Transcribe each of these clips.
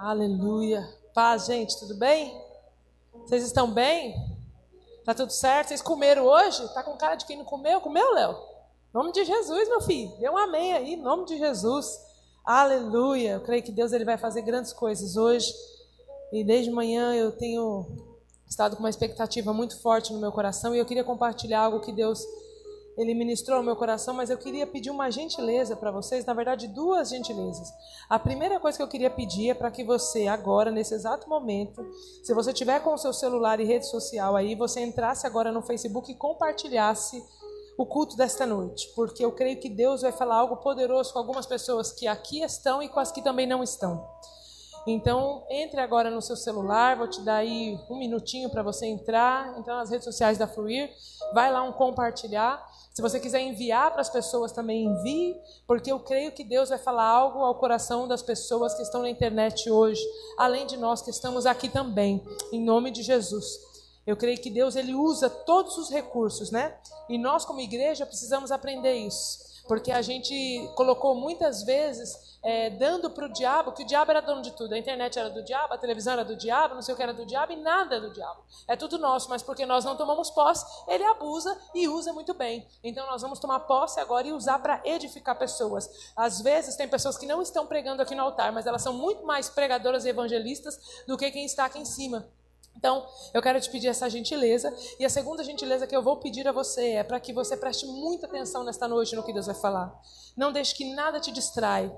Aleluia. Paz, gente, tudo bem? Vocês estão bem? Tá tudo certo? Vocês comeram hoje? Tá com cara de quem não comeu? Comeu, Léo? Nome de Jesus, meu filho. Dê um amém aí, nome de Jesus. Aleluia. Eu creio que Deus ele vai fazer grandes coisas hoje. E desde manhã eu tenho estado com uma expectativa muito forte no meu coração e eu queria compartilhar algo que Deus ele ministrou ao meu coração, mas eu queria pedir uma gentileza para vocês, na verdade, duas gentilezas. A primeira coisa que eu queria pedir é para que você, agora, nesse exato momento, se você tiver com o seu celular e rede social aí, você entrasse agora no Facebook e compartilhasse o culto desta noite, porque eu creio que Deus vai falar algo poderoso com algumas pessoas que aqui estão e com as que também não estão. Então, entre agora no seu celular, vou te dar aí um minutinho para você entrar, então nas redes sociais da Fluir, vai lá um compartilhar se você quiser enviar para as pessoas, também envie, porque eu creio que Deus vai falar algo ao coração das pessoas que estão na internet hoje, além de nós que estamos aqui também, em nome de Jesus. Eu creio que Deus ele usa todos os recursos, né? E nós como igreja precisamos aprender isso, porque a gente colocou muitas vezes é, dando para o diabo, que o diabo era dono de tudo. A internet era do diabo, a televisão era do diabo, não sei o que era do diabo, e nada é do diabo. É tudo nosso, mas porque nós não tomamos posse, ele abusa e usa muito bem. Então nós vamos tomar posse agora e usar para edificar pessoas. Às vezes tem pessoas que não estão pregando aqui no altar, mas elas são muito mais pregadoras e evangelistas do que quem está aqui em cima. Então, eu quero te pedir essa gentileza. E a segunda gentileza que eu vou pedir a você é para que você preste muita atenção nesta noite no que Deus vai falar. Não deixe que nada te distrai.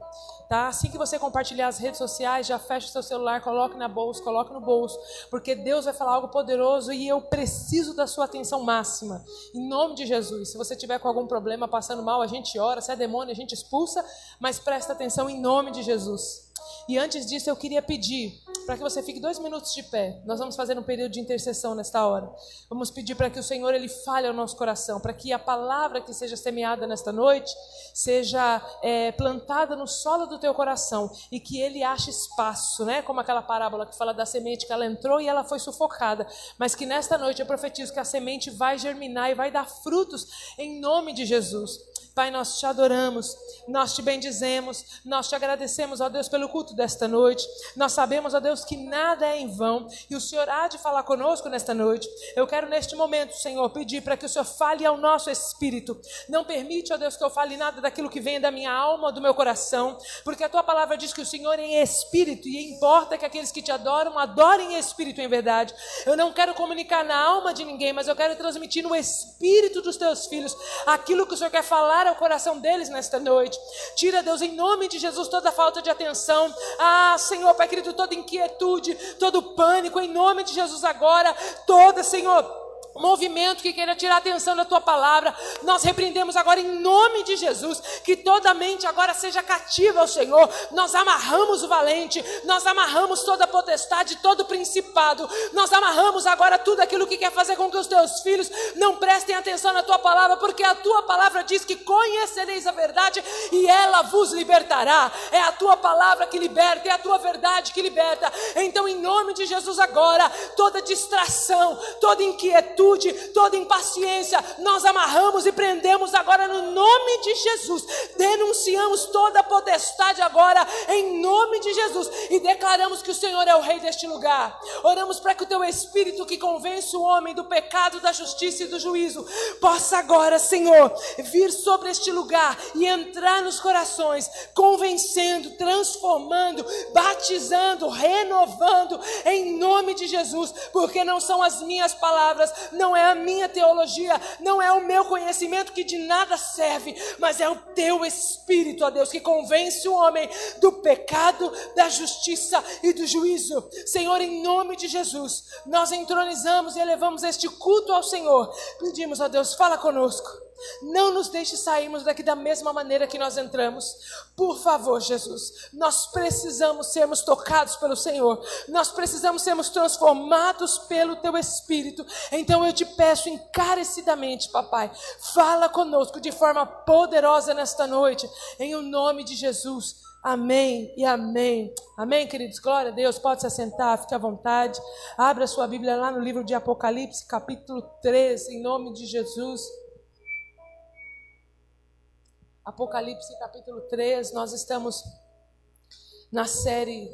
Tá? Assim que você compartilhar as redes sociais, já feche o seu celular, coloque na bolsa, coloque no bolso, porque Deus vai falar algo poderoso e eu preciso da sua atenção máxima. Em nome de Jesus. Se você tiver com algum problema, passando mal, a gente ora, se é demônio, a gente expulsa, mas presta atenção em nome de Jesus. E antes disso, eu queria pedir para que você fique dois minutos de pé. Nós vamos fazer um período de intercessão nesta hora. Vamos pedir para que o Senhor ele fale ao nosso coração, para que a palavra que seja semeada nesta noite seja é, plantada no solo do teu coração e que ele ache espaço, né? Como aquela parábola que fala da semente que ela entrou e ela foi sufocada, mas que nesta noite eu profetizo que a semente vai germinar e vai dar frutos em nome de Jesus. Pai, nós te adoramos, nós te bendizemos, nós te agradecemos, ó Deus, pelo culto desta noite. Nós sabemos, ó Deus, que nada é em vão e o Senhor há de falar conosco nesta noite. Eu quero neste momento, Senhor, pedir para que o Senhor fale ao nosso espírito. Não permite, ó Deus, que eu fale nada daquilo que vem da minha alma, do meu coração, porque a tua palavra diz que o Senhor é em espírito e importa que aqueles que te adoram adorem em espírito em verdade. Eu não quero comunicar na alma de ninguém, mas eu quero transmitir no espírito dos teus filhos aquilo que o Senhor quer falar ao coração deles nesta noite. Tira, Deus, em nome de Jesus, toda falta de atenção. Ah, Senhor, Pai querido, toda inquietude, todo pânico, em nome de Jesus agora, toda, Senhor movimento que queira tirar a atenção da tua palavra, nós repreendemos agora em nome de Jesus, que toda mente agora seja cativa ao Senhor. Nós amarramos o valente, nós amarramos toda a potestade, todo o principado, nós amarramos agora tudo aquilo que quer fazer com que os teus filhos não prestem atenção na tua palavra, porque a tua palavra diz que conhecereis a verdade e ela vos libertará. É a tua palavra que liberta, é a tua verdade que liberta. Então, em nome de Jesus, agora, toda distração, toda inquietude, inquietude, toda impaciência, nós amarramos e prendemos agora no nome de Jesus. Denunciamos toda a potestade agora em nome de Jesus e declaramos que o Senhor é o rei deste lugar. Oramos para que o teu espírito que convence o homem do pecado, da justiça e do juízo possa agora, Senhor, vir sobre este lugar e entrar nos corações, convencendo, transformando, batizando, renovando em nome de Jesus, porque não são as minhas palavras, não é a minha teologia, não é o meu conhecimento que de nada serve, mas é o teu Espírito, ó Deus, que convence o homem do pecado, da justiça e do juízo. Senhor, em nome de Jesus, nós entronizamos e elevamos este culto ao Senhor. Pedimos, ó Deus, fala conosco. Não nos deixe sairmos daqui da mesma maneira que nós entramos. Por favor, Jesus. Nós precisamos sermos tocados pelo Senhor. Nós precisamos sermos transformados pelo Teu Espírito. Então eu te peço encarecidamente, papai, fala conosco de forma poderosa nesta noite. Em o nome de Jesus. Amém e amém. Amém, queridos? Glória a Deus. Pode se assentar, fique à vontade. Abra sua Bíblia lá no livro de Apocalipse, capítulo 3, em nome de Jesus. Apocalipse capítulo 3, nós estamos na série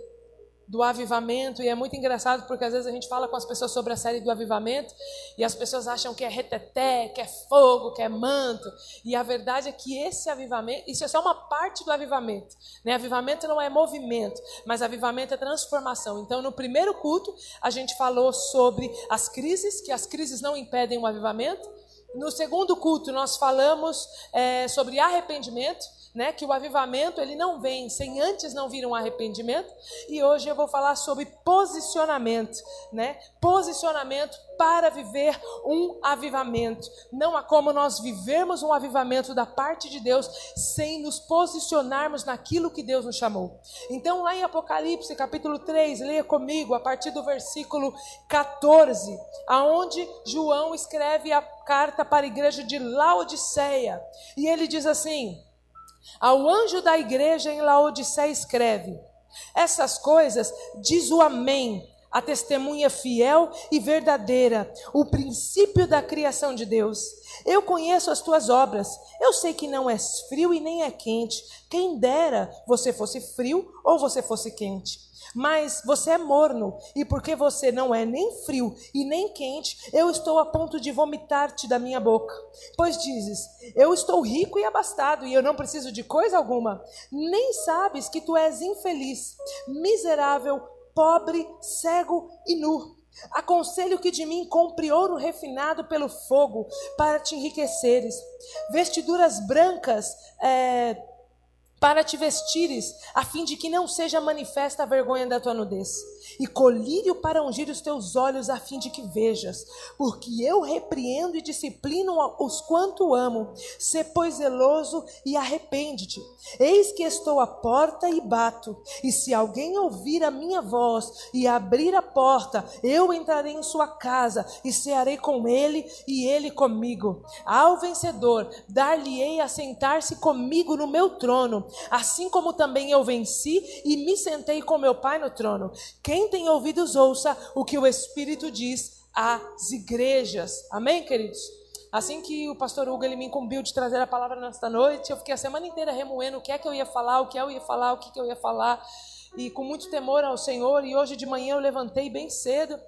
do avivamento, e é muito engraçado porque às vezes a gente fala com as pessoas sobre a série do avivamento e as pessoas acham que é reteté, que é fogo, que é manto, e a verdade é que esse avivamento, isso é só uma parte do avivamento, né? Avivamento não é movimento, mas avivamento é transformação. Então, no primeiro culto, a gente falou sobre as crises, que as crises não impedem o avivamento. No segundo culto, nós falamos é, sobre arrependimento né, que o avivamento ele não vem sem antes não vir um arrependimento. E hoje eu vou falar sobre posicionamento, né? Posicionamento para viver um avivamento. Não há como nós vivermos um avivamento da parte de Deus sem nos posicionarmos naquilo que Deus nos chamou. Então, lá em Apocalipse, capítulo 3, leia comigo a partir do versículo 14, aonde João escreve a carta para a igreja de Laodiceia. E ele diz assim: ao anjo da igreja em Laodiceia escreve: Essas coisas diz o Amém, a testemunha fiel e verdadeira, o princípio da criação de Deus. Eu conheço as tuas obras. Eu sei que não és frio e nem é quente. Quem dera você fosse frio ou você fosse quente. Mas você é morno, e porque você não é nem frio e nem quente, eu estou a ponto de vomitar-te da minha boca. Pois dizes: Eu estou rico e abastado, e eu não preciso de coisa alguma. Nem sabes que tu és infeliz, miserável, pobre, cego e nu. Aconselho que de mim compre ouro refinado pelo fogo, para te enriqueceres, vestiduras brancas, é, para te vestires, a fim de que não seja manifesta a vergonha da tua nudez, e colírio para ungir os teus olhos, a fim de que vejas, porque eu repreendo e disciplino os quanto amo. Sê, pois, zeloso e arrepende-te. Eis que estou à porta e bato, e se alguém ouvir a minha voz e abrir a porta, eu entrarei em sua casa e cearei com ele e ele comigo. Ao vencedor, dar-lhe-ei a sentar-se comigo no meu trono assim como também eu venci e me sentei com meu Pai no trono. Quem tem ouvidos, ouça o que o Espírito diz às igrejas. Amém, queridos? Assim que o pastor Hugo ele me incumbiu de trazer a palavra nesta noite, eu fiquei a semana inteira remoendo o que é que eu ia falar, o que eu ia falar, o que, que eu ia falar, e com muito temor ao Senhor. E hoje de manhã eu levantei bem cedo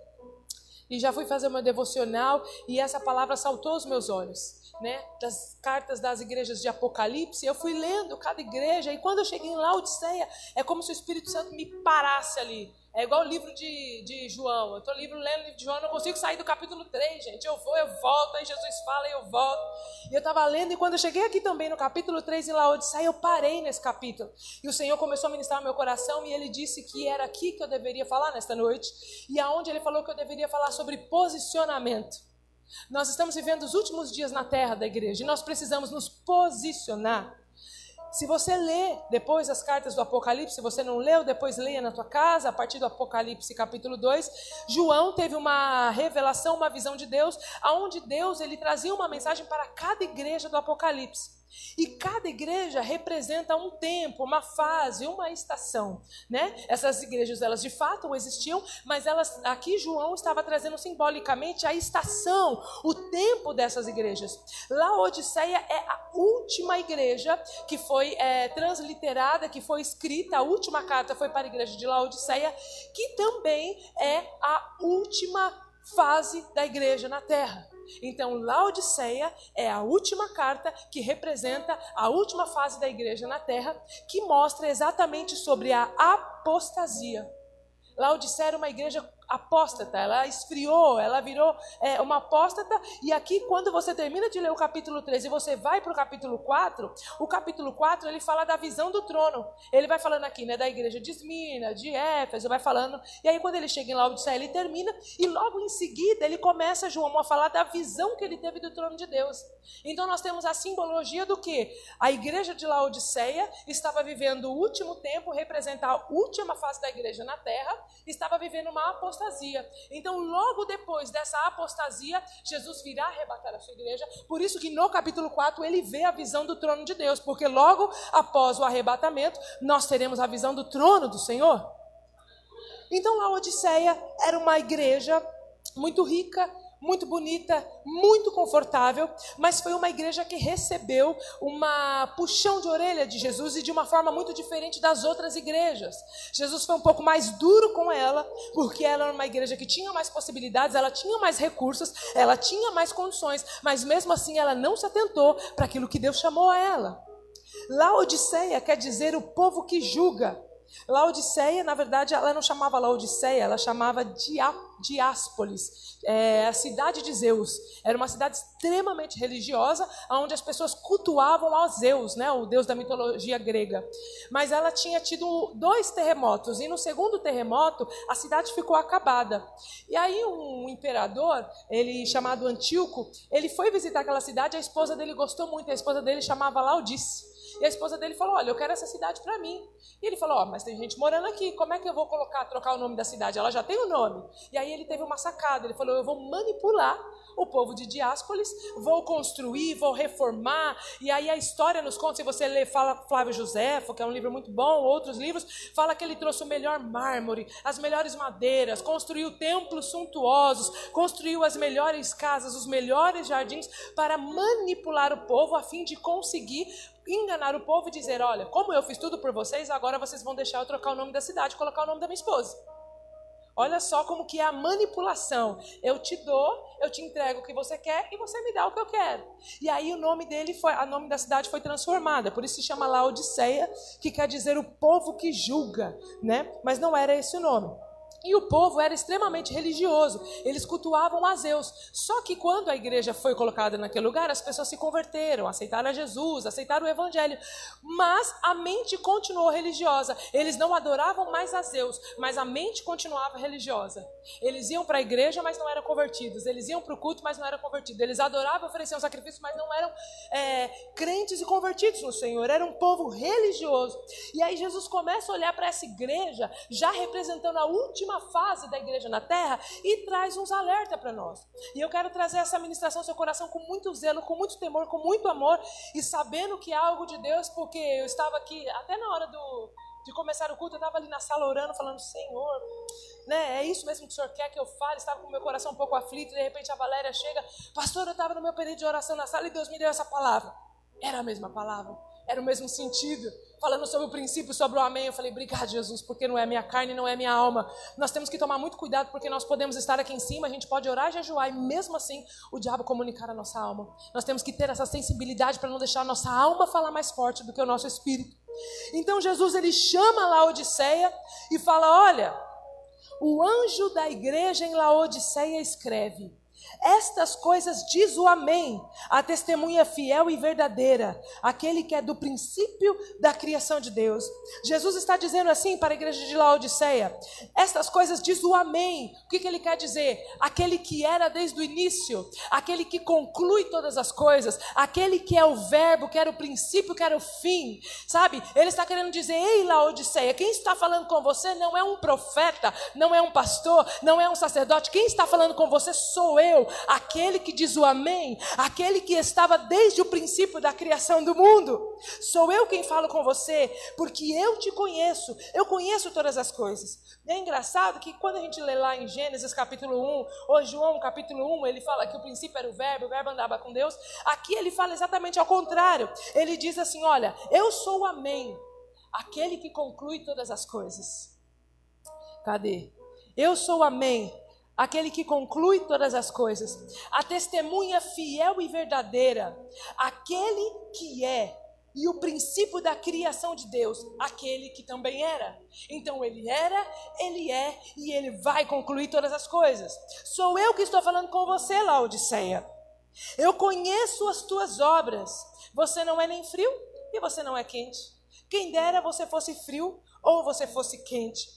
e já fui fazer uma devocional e essa palavra saltou aos meus olhos né, das cartas das igrejas de Apocalipse, eu fui lendo cada igreja, e quando eu cheguei em Laodiceia, é como se o Espírito Santo me parasse ali. É igual o livro de, de João. Eu estou livro, lendo o livro de João, não consigo sair do capítulo 3, gente. Eu vou, eu volto, aí Jesus fala e eu volto. E eu estava lendo, e quando eu cheguei aqui também no capítulo 3 em Laodiceia, eu parei nesse capítulo. E o Senhor começou a ministrar meu coração, e ele disse que era aqui que eu deveria falar nesta noite, e aonde ele falou que eu deveria falar sobre posicionamento. Nós estamos vivendo os últimos dias na terra da igreja e nós precisamos nos posicionar. Se você lê depois as cartas do Apocalipse, se você não leu, depois leia na tua casa, a partir do Apocalipse capítulo 2, João teve uma revelação, uma visão de Deus, aonde Deus ele trazia uma mensagem para cada igreja do Apocalipse. E cada igreja representa um tempo, uma fase, uma estação, né? Essas igrejas elas de fato existiam, mas elas aqui João estava trazendo simbolicamente a estação, o tempo dessas igrejas. Laodiceia é a última igreja que foi é, transliterada, que foi escrita, a última carta foi para a igreja de Laodiceia, que também é a última fase da igreja na terra. Então, Laodiceia é a última carta que representa a última fase da igreja na terra, que mostra exatamente sobre a apostasia. Laodiceia era uma igreja apóstata, ela esfriou, ela virou é, uma apóstata. E aqui, quando você termina de ler o capítulo 13 e você vai para o capítulo 4, o capítulo 4 ele fala da visão do trono. Ele vai falando aqui, né, da igreja de Esmina, de Éfeso, vai falando. E aí, quando ele chega em Laodiceia, ele termina. E logo em seguida, ele começa, João, a falar da visão que ele teve do trono de Deus. Então, nós temos a simbologia do que? A igreja de Laodiceia estava vivendo o último tempo, representa a última fase da igreja na terra, estava vivendo uma apostasia apostasia. Então, logo depois dessa apostasia, Jesus virá arrebatar a sua igreja. Por isso que no capítulo 4 ele vê a visão do trono de Deus, porque logo após o arrebatamento, nós teremos a visão do trono do Senhor. Então, a Odisseia era uma igreja muito rica, muito bonita, muito confortável, mas foi uma igreja que recebeu uma puxão de orelha de Jesus e de uma forma muito diferente das outras igrejas. Jesus foi um pouco mais duro com ela, porque ela era uma igreja que tinha mais possibilidades, ela tinha mais recursos, ela tinha mais condições, mas mesmo assim ela não se atentou para aquilo que Deus chamou a ela. Laodiceia quer dizer o povo que julga. Laodiceia, na verdade, ela não chamava Laodiceia, ela chamava Diápolis, é, a cidade de Zeus. Era uma cidade extremamente religiosa, onde as pessoas cultuavam a Zeus, né, o deus da mitologia grega. Mas ela tinha tido dois terremotos, e no segundo terremoto, a cidade ficou acabada. E aí um imperador, ele chamado Antíoco, ele foi visitar aquela cidade, a esposa dele gostou muito, a esposa dele chamava Laudice. E a esposa dele falou: Olha, eu quero essa cidade para mim. E ele falou: oh, mas tem gente morando aqui, como é que eu vou colocar, trocar o nome da cidade? Ela já tem o nome. E aí ele teve uma sacada: ele falou: Eu vou manipular o povo de Diápolis, vou construir, vou reformar. E aí a história nos conta, se você ler fala Flávio Josefo, que é um livro muito bom, outros livros, fala que ele trouxe o melhor mármore, as melhores madeiras, construiu templos suntuosos, construiu as melhores casas, os melhores jardins para manipular o povo a fim de conseguir enganar o povo e dizer: olha, como eu fiz tudo por vocês, agora vocês vão deixar eu trocar o nome da cidade, colocar o nome da minha esposa. Olha só como que é a manipulação. Eu te dou, eu te entrego o que você quer e você me dá o que eu quero. E aí o nome dele foi, a nome da cidade foi transformada. Por isso se chama lá Odisseia, que quer dizer o povo que julga, né? Mas não era esse o nome. E o povo era extremamente religioso, eles cultuavam a Zeus. Só que quando a igreja foi colocada naquele lugar, as pessoas se converteram, aceitaram a Jesus, aceitaram o evangelho. Mas a mente continuou religiosa. Eles não adoravam mais a Zeus, mas a mente continuava religiosa. Eles iam para a igreja, mas não eram convertidos. Eles iam para o culto, mas não eram convertidos. Eles adoravam, ofereciam sacrifícios, mas não eram é, crentes e convertidos no Senhor. Era um povo religioso. E aí Jesus começa a olhar para essa igreja, já representando a última última fase da igreja na terra e traz uns alertas para nós. E eu quero trazer essa ministração ao seu coração com muito zelo, com muito temor, com muito amor e sabendo que é algo de Deus, porque eu estava aqui até na hora do, de começar o culto, eu estava ali na sala orando, falando, Senhor, né, é isso mesmo que o Senhor quer que eu fale? Estava com meu coração um pouco aflito, de repente a Valéria chega, pastor, eu estava no meu período de oração na sala e Deus me deu essa palavra. Era a mesma palavra, era o mesmo sentido falando sobre o princípio, sobre o amém. Eu falei, obrigado, Jesus, porque não é minha carne, não é minha alma. Nós temos que tomar muito cuidado, porque nós podemos estar aqui em cima, a gente pode orar e jejuar, e mesmo assim o diabo comunicar a nossa alma. Nós temos que ter essa sensibilidade para não deixar a nossa alma falar mais forte do que o nosso espírito. Então Jesus ele chama Laodiceia e fala: Olha, o anjo da igreja em Laodiceia escreve: estas coisas diz o Amém, a testemunha fiel e verdadeira, aquele que é do princípio da criação de Deus. Jesus está dizendo assim para a igreja de Laodiceia: Estas coisas diz o Amém. O que, que ele quer dizer? Aquele que era desde o início, aquele que conclui todas as coisas, aquele que é o Verbo, que era o princípio, que era o fim. Sabe? Ele está querendo dizer: Ei, Laodiceia, quem está falando com você não é um profeta, não é um pastor, não é um sacerdote. Quem está falando com você sou eu aquele que diz o Amém, aquele que estava desde o princípio da criação do mundo. Sou eu quem falo com você, porque eu te conheço, eu conheço todas as coisas. E é engraçado que quando a gente lê lá em Gênesis capítulo 1, ou João capítulo 1, ele fala que o princípio era o verbo, o verbo andava com Deus. Aqui ele fala exatamente ao contrário. Ele diz assim: Olha, eu sou o Amém, aquele que conclui todas as coisas. Cadê? Eu sou o Amém, aquele que conclui todas as coisas, a testemunha fiel e verdadeira, aquele que é e o princípio da criação de Deus, aquele que também era. Então ele era, ele é e ele vai concluir todas as coisas. Sou eu que estou falando com você, Laodiceia. Eu conheço as tuas obras. Você não é nem frio e você não é quente. Quem dera você fosse frio ou você fosse quente.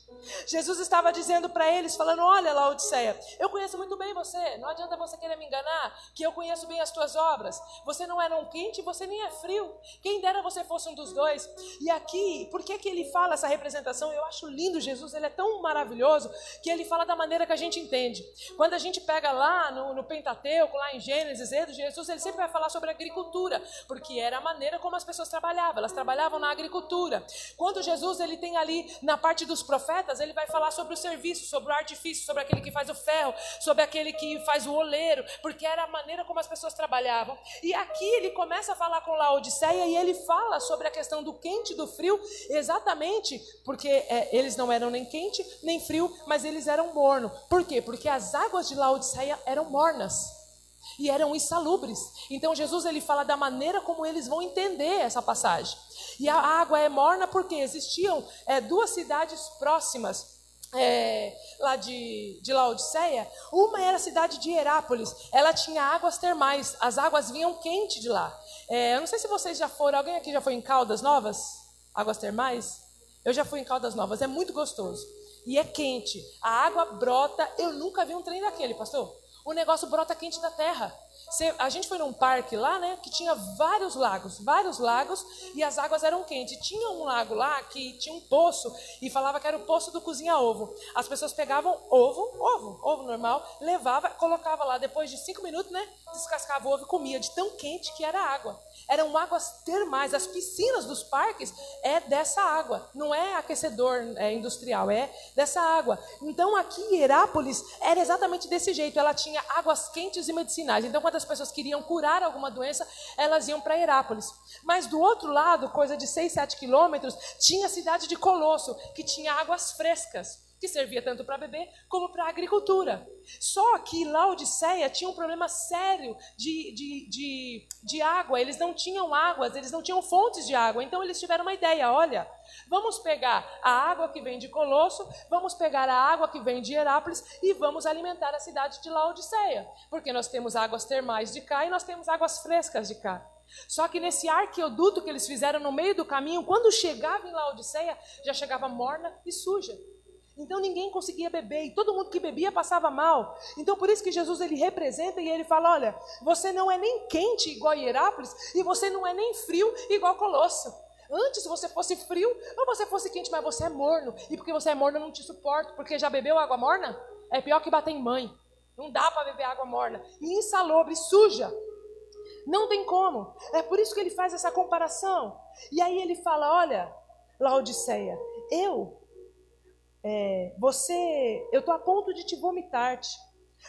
Jesus estava dizendo para eles, falando: Olha, Laodiceia, eu conheço muito bem você, não adianta você querer me enganar, que eu conheço bem as tuas obras. Você não é não quente, você nem é frio. Quem dera você fosse um dos dois. E aqui, por que, que ele fala essa representação? Eu acho lindo, Jesus, ele é tão maravilhoso que ele fala da maneira que a gente entende. Quando a gente pega lá no, no Pentateuco, lá em Gênesis, Jesus, ele sempre vai falar sobre agricultura, porque era a maneira como as pessoas trabalhavam, elas trabalhavam na agricultura. Quando Jesus ele tem ali na parte dos profetas, profetas, ele vai falar sobre o serviço, sobre o artifício, sobre aquele que faz o ferro, sobre aquele que faz o oleiro, porque era a maneira como as pessoas trabalhavam. E aqui ele começa a falar com Laodiceia e ele fala sobre a questão do quente e do frio, exatamente porque é, eles não eram nem quente nem frio, mas eles eram morno. Por quê? Porque as águas de Laodiceia eram mornas e eram insalubres. Então Jesus ele fala da maneira como eles vão entender essa passagem. E a água é morna porque existiam é, duas cidades próximas. É, lá de, de Laodiceia, uma era a cidade de Herápolis, ela tinha águas termais, as águas vinham quente de lá. É, eu não sei se vocês já foram, alguém aqui já foi em Caldas Novas? Águas termais? Eu já fui em Caldas Novas, é muito gostoso. E é quente, a água brota, eu nunca vi um trem daquele, pastor o negócio brota quente da terra. a gente foi num parque lá, né, que tinha vários lagos, vários lagos, e as águas eram quentes. Tinha um lago lá que tinha um poço e falava que era o poço do cozinha ovo. As pessoas pegavam ovo, ovo, ovo normal, levava, colocava lá. Depois de cinco minutos, né, descascava ovo e comia de tão quente que era água eram águas termais. As piscinas dos parques é dessa água, não é aquecedor é, industrial, é dessa água. Então aqui em Herápolis era exatamente desse jeito. Ela tinha águas quentes e medicinais. Então quando as pessoas queriam curar alguma doença, elas iam para Herápolis. Mas do outro lado, coisa de 6, 7 quilômetros, tinha a cidade de Colosso, que tinha águas frescas que servia tanto para beber como para a agricultura. Só que Laodiceia tinha um problema sério de, de, de, de água, eles não tinham águas, eles não tinham fontes de água, então eles tiveram uma ideia: olha, vamos pegar a água que vem de Colosso, vamos pegar a água que vem de Herápolis e vamos alimentar a cidade de Laodiceia, porque nós temos águas termais de cá e nós temos águas frescas de cá. Só que nesse arqueoduto que eles fizeram no meio do caminho, quando chegava em Laodiceia, já chegava morna e suja. Então ninguém conseguia beber e todo mundo que bebia passava mal. Então por isso que Jesus ele representa e ele fala: olha, você não é nem quente igual Hierápolis e você não é nem frio igual Colosso. Antes você fosse frio ou você fosse quente, mas você é morno. E porque você é morno eu não te suporto, porque já bebeu água morna? É pior que bater em mãe. Não dá para beber água morna. E insalubre, suja. Não tem como. É por isso que ele faz essa comparação. E aí ele fala: olha, Laodiceia, eu é, você, eu estou a ponto de te vomitar-te.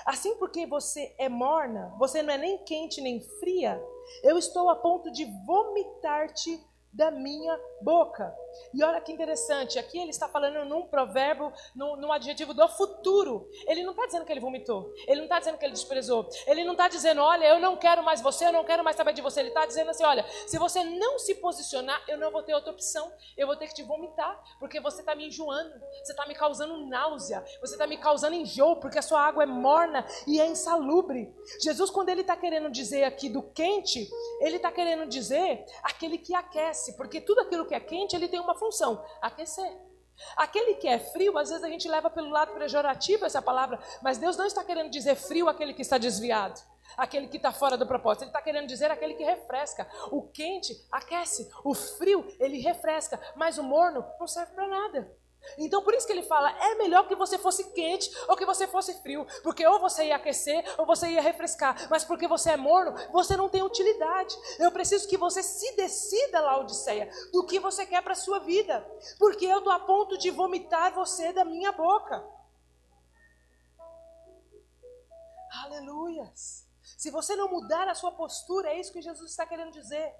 Assim porque você é morna, você não é nem quente nem fria, eu estou a ponto de vomitar-te da minha boca. E olha que interessante, aqui ele está falando num provérbio, num, num adjetivo do futuro. Ele não está dizendo que ele vomitou, ele não está dizendo que ele desprezou, ele não está dizendo, olha, eu não quero mais você, eu não quero mais saber de você. Ele está dizendo assim: olha, se você não se posicionar, eu não vou ter outra opção, eu vou ter que te vomitar, porque você está me enjoando, você está me causando náusea, você está me causando enjoo, porque a sua água é morna e é insalubre. Jesus, quando ele está querendo dizer aqui do quente, ele está querendo dizer aquele que aquece, porque tudo aquilo que é quente, ele tem uma função: aquecer. Aquele que é frio, às vezes a gente leva pelo lado pejorativo essa palavra, mas Deus não está querendo dizer frio aquele que está desviado, aquele que está fora do propósito. Ele está querendo dizer aquele que refresca. O quente aquece, o frio ele refresca, mas o morno não serve para nada. Então por isso que ele fala: é melhor que você fosse quente ou que você fosse frio, porque ou você ia aquecer ou você ia refrescar, mas porque você é morno, você não tem utilidade. Eu preciso que você se decida, Laodiceia, do que você quer para a sua vida, porque eu estou a ponto de vomitar você da minha boca. Aleluias. Se você não mudar a sua postura, é isso que Jesus está querendo dizer.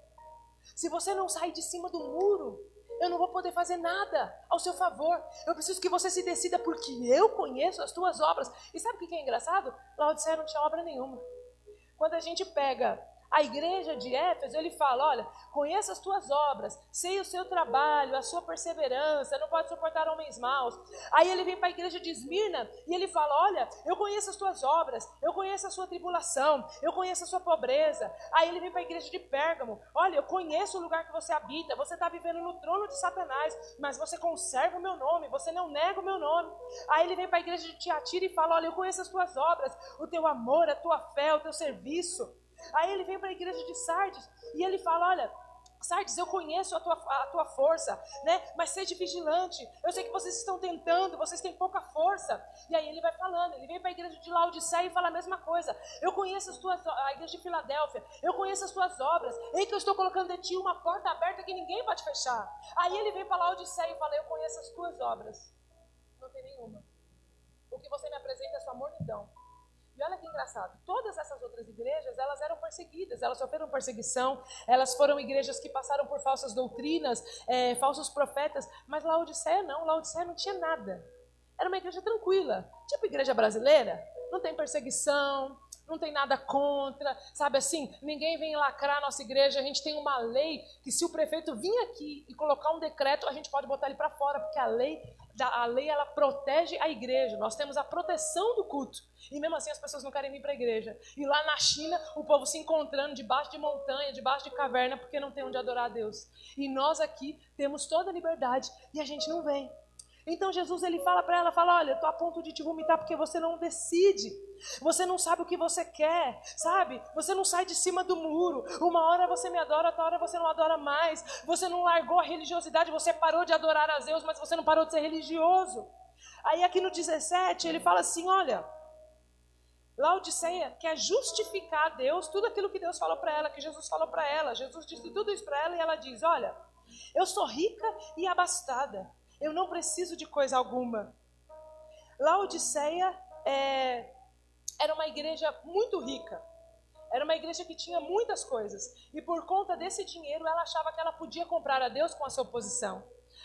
Se você não sair de cima do muro, eu não vou poder fazer nada ao seu favor. Eu preciso que você se decida porque eu conheço as tuas obras. E sabe o que é engraçado? Laodiceia não tinha obra nenhuma. Quando a gente pega a igreja de Éfeso, ele fala: olha, conheça as tuas obras, sei o seu trabalho, a sua perseverança, não pode suportar homens maus. Aí ele vem para a igreja de Esmirna e ele fala: olha, eu conheço as tuas obras, eu conheço a sua tribulação, eu conheço a sua pobreza. Aí ele vem para a igreja de Pérgamo: olha, eu conheço o lugar que você habita, você está vivendo no trono de Satanás, mas você conserva o meu nome, você não nega o meu nome. Aí ele vem para a igreja de Tiatira e fala: olha, eu conheço as tuas obras, o teu amor, a tua fé, o teu serviço. Aí ele vem para a igreja de Sardes e ele fala: Olha, Sardes, eu conheço a tua, a tua força, né? Mas seja vigilante. Eu sei que vocês estão tentando, vocês têm pouca força. E aí ele vai falando, ele vem para a igreja de Laodiceia e fala a mesma coisa. Eu conheço as tuas, a igreja de Filadélfia, eu conheço as tuas obras. Ei, que eu estou colocando de ti uma porta aberta que ninguém pode fechar. Aí ele vem para Laodiceia e fala: Eu conheço as tuas obras. tem nenhuma. O que você me apresenta é sua mornidão. Olha que engraçado, todas essas outras igrejas, elas eram perseguidas, elas sofreram perseguição, elas foram igrejas que passaram por falsas doutrinas, é, falsos profetas, mas Laodiceia não, Laodiceia não tinha nada. Era uma igreja tranquila, tipo igreja brasileira, não tem perseguição, não tem nada contra, sabe assim? Ninguém vem lacrar a nossa igreja. A gente tem uma lei que, se o prefeito vir aqui e colocar um decreto, a gente pode botar ele para fora, porque a lei, a lei ela protege a igreja. Nós temos a proteção do culto. E mesmo assim as pessoas não querem vir para a igreja. E lá na China, o povo se encontrando debaixo de montanha, debaixo de caverna, porque não tem onde adorar a Deus. E nós aqui temos toda a liberdade e a gente não vem. Então Jesus ele fala para ela, fala, olha, estou a ponto de te vomitar porque você não decide. Você não sabe o que você quer, sabe? Você não sai de cima do muro. Uma hora você me adora, outra hora você não adora mais. Você não largou a religiosidade, você parou de adorar a Deus, mas você não parou de ser religioso. Aí aqui no 17 ele fala assim, olha, Laodiceia quer justificar a Deus tudo aquilo que Deus falou para ela, que Jesus falou para ela. Jesus disse tudo isso para ela e ela diz, olha, eu sou rica e abastada. Eu não preciso de coisa alguma. Laodiceia é, era uma igreja muito rica. Era uma igreja que tinha muitas coisas. E por conta desse dinheiro, ela achava que ela podia comprar a Deus com a sua posição.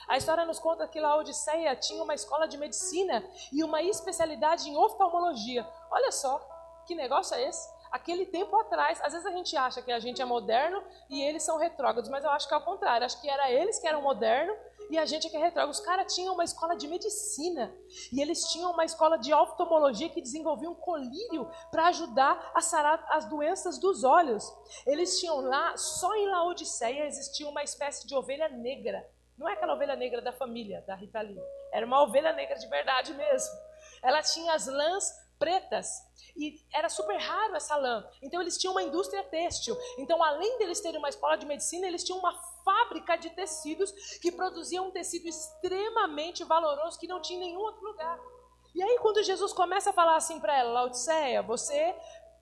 A história nos conta que Laodiceia tinha uma escola de medicina e uma especialidade em oftalmologia. Olha só, que negócio é esse? Aquele tempo atrás, às vezes a gente acha que a gente é moderno e eles são retrógrados, mas eu acho que é o contrário. Acho que era eles que eram modernos e a gente que é retrógrado. Os caras tinham uma escola de medicina e eles tinham uma escola de oftalmologia que desenvolvia um colírio para ajudar a sarar as doenças dos olhos. Eles tinham lá, só em Laodiceia existia uma espécie de ovelha negra. Não é aquela ovelha negra da família, da Rita Lee. Era uma ovelha negra de verdade mesmo. Ela tinha as lãs pretas e era super raro essa lã. Então eles tinham uma indústria têxtil. Então além deles terem uma escola de medicina, eles tinham uma fábrica de tecidos que produzia um tecido extremamente valoroso que não tinha em nenhum outro lugar. E aí, quando Jesus começa a falar assim para ela, Laodiceia, você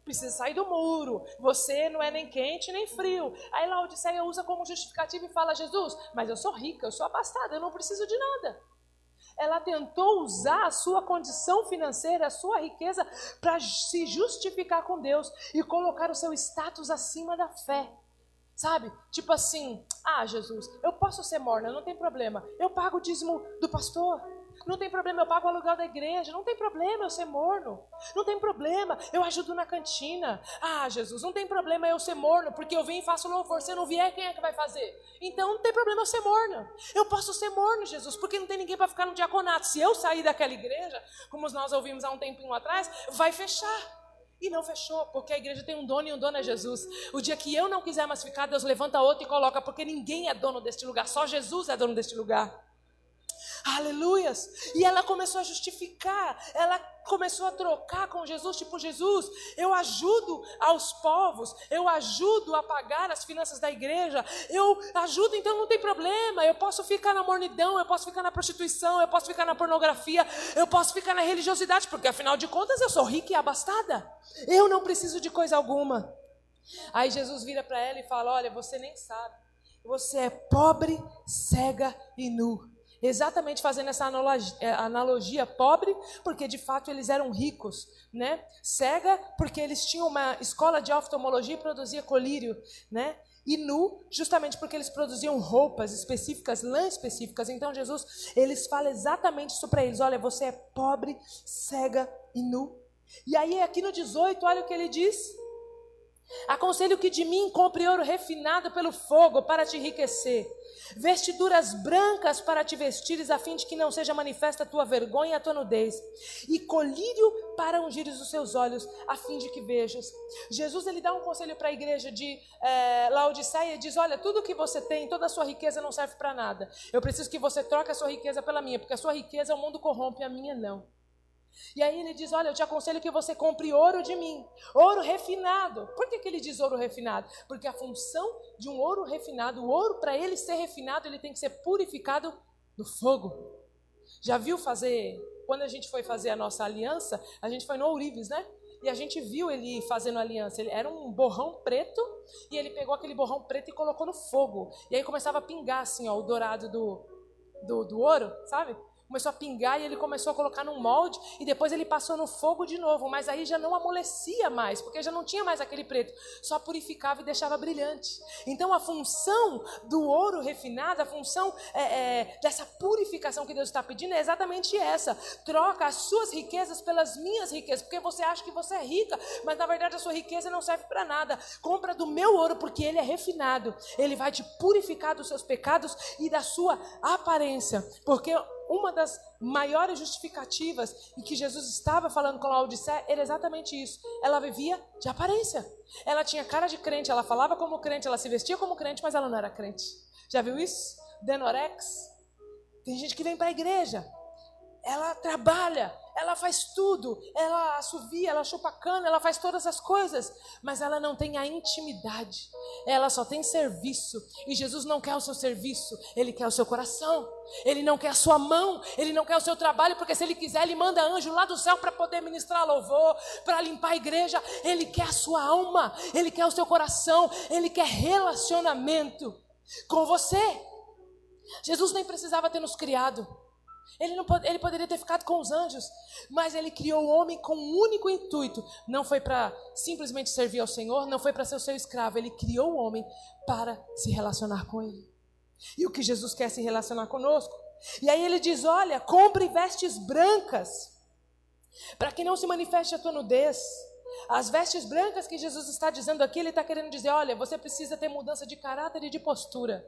precisa sair do muro, você não é nem quente nem frio. Aí Laodiceia usa como justificativa e fala: Jesus, mas eu sou rica, eu sou abastada, eu não preciso de nada. Ela tentou usar a sua condição financeira, a sua riqueza, para se justificar com Deus e colocar o seu status acima da fé. Sabe? Tipo assim, ah, Jesus, eu posso ser morna, não tem problema. Eu pago o dízimo do pastor. Não tem problema, eu pago o aluguel da igreja. Não tem problema eu ser morno. Não tem problema, eu ajudo na cantina. Ah, Jesus, não tem problema eu ser morno, porque eu venho e faço louvor. Se eu não vier, quem é que vai fazer? Então não tem problema eu ser morno. Eu posso ser morno, Jesus, porque não tem ninguém para ficar no diaconato. Se eu sair daquela igreja, como nós ouvimos há um tempinho atrás, vai fechar. E não fechou, porque a igreja tem um dono e um dono é Jesus. O dia que eu não quiser mais ficar, Deus levanta outro e coloca, porque ninguém é dono deste lugar, só Jesus é dono deste lugar. Aleluias! E ela começou a justificar, ela começou a trocar com Jesus, tipo, Jesus, eu ajudo aos povos, eu ajudo a pagar as finanças da igreja, eu ajudo, então não tem problema, eu posso ficar na mornidão, eu posso ficar na prostituição, eu posso ficar na pornografia, eu posso ficar na religiosidade, porque afinal de contas eu sou rica e abastada, eu não preciso de coisa alguma. Aí Jesus vira para ela e fala: Olha, você nem sabe, você é pobre, cega e nu. Exatamente fazendo essa analogia, é, analogia, pobre, porque de fato eles eram ricos, né? Cega, porque eles tinham uma escola de oftalmologia e produzia colírio, né? E nu, justamente porque eles produziam roupas específicas, lãs específicas. Então Jesus, eles falam exatamente isso para eles: olha, você é pobre, cega e nu. E aí aqui no 18, olha o que ele diz. Aconselho que de mim compre ouro refinado pelo fogo para te enriquecer vestiduras brancas para te vestires, a fim de que não seja manifesta a tua vergonha e a tua nudez, e colírio para ungires os seus olhos, a fim de que vejas. Jesus ele dá um conselho para a igreja de é, Laodiceia e diz: Olha, tudo que você tem, toda a sua riqueza não serve para nada. Eu preciso que você troque a sua riqueza pela minha, porque a sua riqueza o mundo corrompe, a minha não. E aí ele diz: Olha, eu te aconselho que você compre ouro de mim, ouro refinado. Por que, que ele diz ouro refinado? Porque a função de um ouro refinado, o ouro, para ele ser refinado, ele tem que ser purificado no fogo. Já viu fazer, quando a gente foi fazer a nossa aliança, a gente foi no Ourives, né? E a gente viu ele fazendo aliança. Ele era um borrão preto e ele pegou aquele borrão preto e colocou no fogo. E aí começava a pingar assim, ó, o dourado do, do, do ouro, sabe? Começou a pingar e ele começou a colocar num molde e depois ele passou no fogo de novo, mas aí já não amolecia mais, porque já não tinha mais aquele preto, só purificava e deixava brilhante. Então a função do ouro refinado, a função é, é, dessa purificação que Deus está pedindo é exatamente essa: troca as suas riquezas pelas minhas riquezas, porque você acha que você é rica, mas na verdade a sua riqueza não serve para nada. Compra do meu ouro porque ele é refinado, ele vai te purificar dos seus pecados e da sua aparência, porque uma das maiores justificativas em que Jesus estava falando com Laodicea era exatamente isso. Ela vivia de aparência. Ela tinha cara de crente, ela falava como crente, ela se vestia como crente, mas ela não era crente. Já viu isso? Denorex. Tem gente que vem para a igreja, ela trabalha, ela faz tudo, ela assovia, ela chupa cana, ela faz todas as coisas, mas ela não tem a intimidade, ela só tem serviço, e Jesus não quer o seu serviço, ele quer o seu coração, ele não quer a sua mão, ele não quer o seu trabalho, porque se ele quiser, ele manda anjo lá do céu para poder ministrar louvor, para limpar a igreja, ele quer a sua alma, ele quer o seu coração, ele quer relacionamento com você. Jesus nem precisava ter nos criado. Ele, não, ele poderia ter ficado com os anjos, mas ele criou o homem com um único intuito. Não foi para simplesmente servir ao Senhor, não foi para ser o seu escravo. Ele criou o homem para se relacionar com ele. E o que Jesus quer se relacionar conosco. E aí ele diz: Olha, compre vestes brancas, para que não se manifeste a tua nudez. As vestes brancas que Jesus está dizendo aqui, ele está querendo dizer: olha, você precisa ter mudança de caráter e de postura.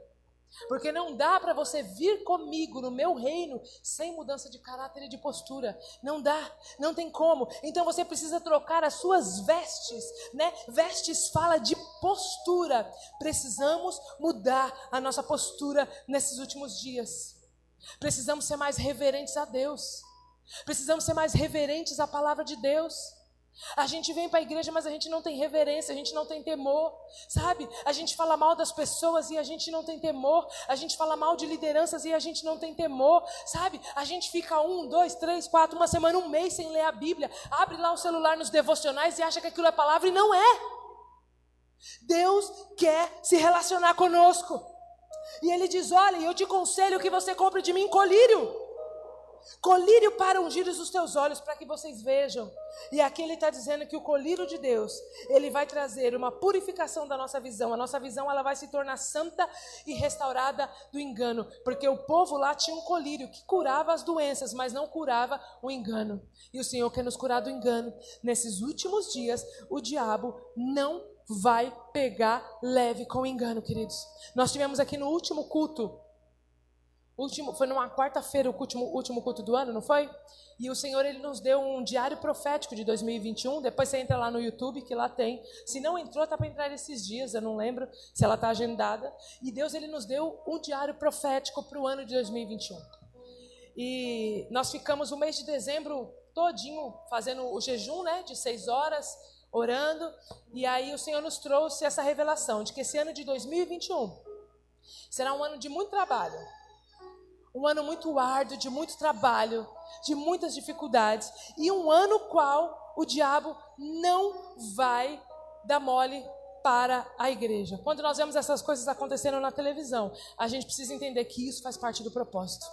Porque não dá para você vir comigo no meu reino sem mudança de caráter e de postura. Não dá, não tem como. Então você precisa trocar as suas vestes, né? Vestes fala de postura. Precisamos mudar a nossa postura nesses últimos dias. Precisamos ser mais reverentes a Deus. Precisamos ser mais reverentes à palavra de Deus. A gente vem para a igreja, mas a gente não tem reverência, a gente não tem temor, sabe? A gente fala mal das pessoas e a gente não tem temor. A gente fala mal de lideranças e a gente não tem temor, sabe? A gente fica um, dois, três, quatro, uma semana, um mês sem ler a Bíblia. Abre lá o celular nos devocionais e acha que aquilo é palavra e não é. Deus quer se relacionar conosco. E Ele diz: Olha, eu te conselho que você compre de mim colírio. Colírio para ungir os teus olhos, para que vocês vejam. E aqui ele está dizendo que o colírio de Deus, ele vai trazer uma purificação da nossa visão. A nossa visão ela vai se tornar santa e restaurada do engano. Porque o povo lá tinha um colírio que curava as doenças, mas não curava o engano. E o Senhor quer nos curar do engano. Nesses últimos dias, o diabo não vai pegar leve com o engano, queridos. Nós tivemos aqui no último culto Último, foi numa quarta-feira o último, último culto do ano, não foi? E o Senhor ele nos deu um diário profético de 2021. Depois você entra lá no YouTube, que lá tem. Se não entrou, tá para entrar esses dias, eu não lembro se ela está agendada. E Deus ele nos deu um diário profético para o ano de 2021. E nós ficamos o mês de dezembro todinho fazendo o jejum, né, de seis horas, orando. E aí o Senhor nos trouxe essa revelação de que esse ano de 2021 será um ano de muito trabalho um ano muito árduo, de muito trabalho, de muitas dificuldades. E um ano qual o diabo não vai dar mole para a igreja. Quando nós vemos essas coisas acontecendo na televisão, a gente precisa entender que isso faz parte do propósito.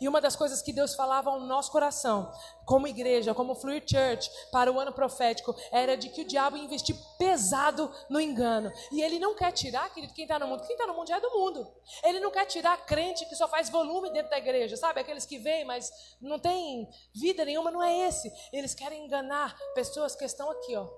E uma das coisas que Deus falava ao nosso coração, como igreja, como Fluir Church, para o ano profético, era de que o diabo ia investir pesado no engano. E ele não quer tirar, querido, quem está no mundo. Quem está no mundo já é do mundo. Ele não quer tirar crente que só faz volume dentro da igreja, sabe? Aqueles que vêm, mas não tem vida nenhuma, não é esse. Eles querem enganar pessoas que estão aqui, ó,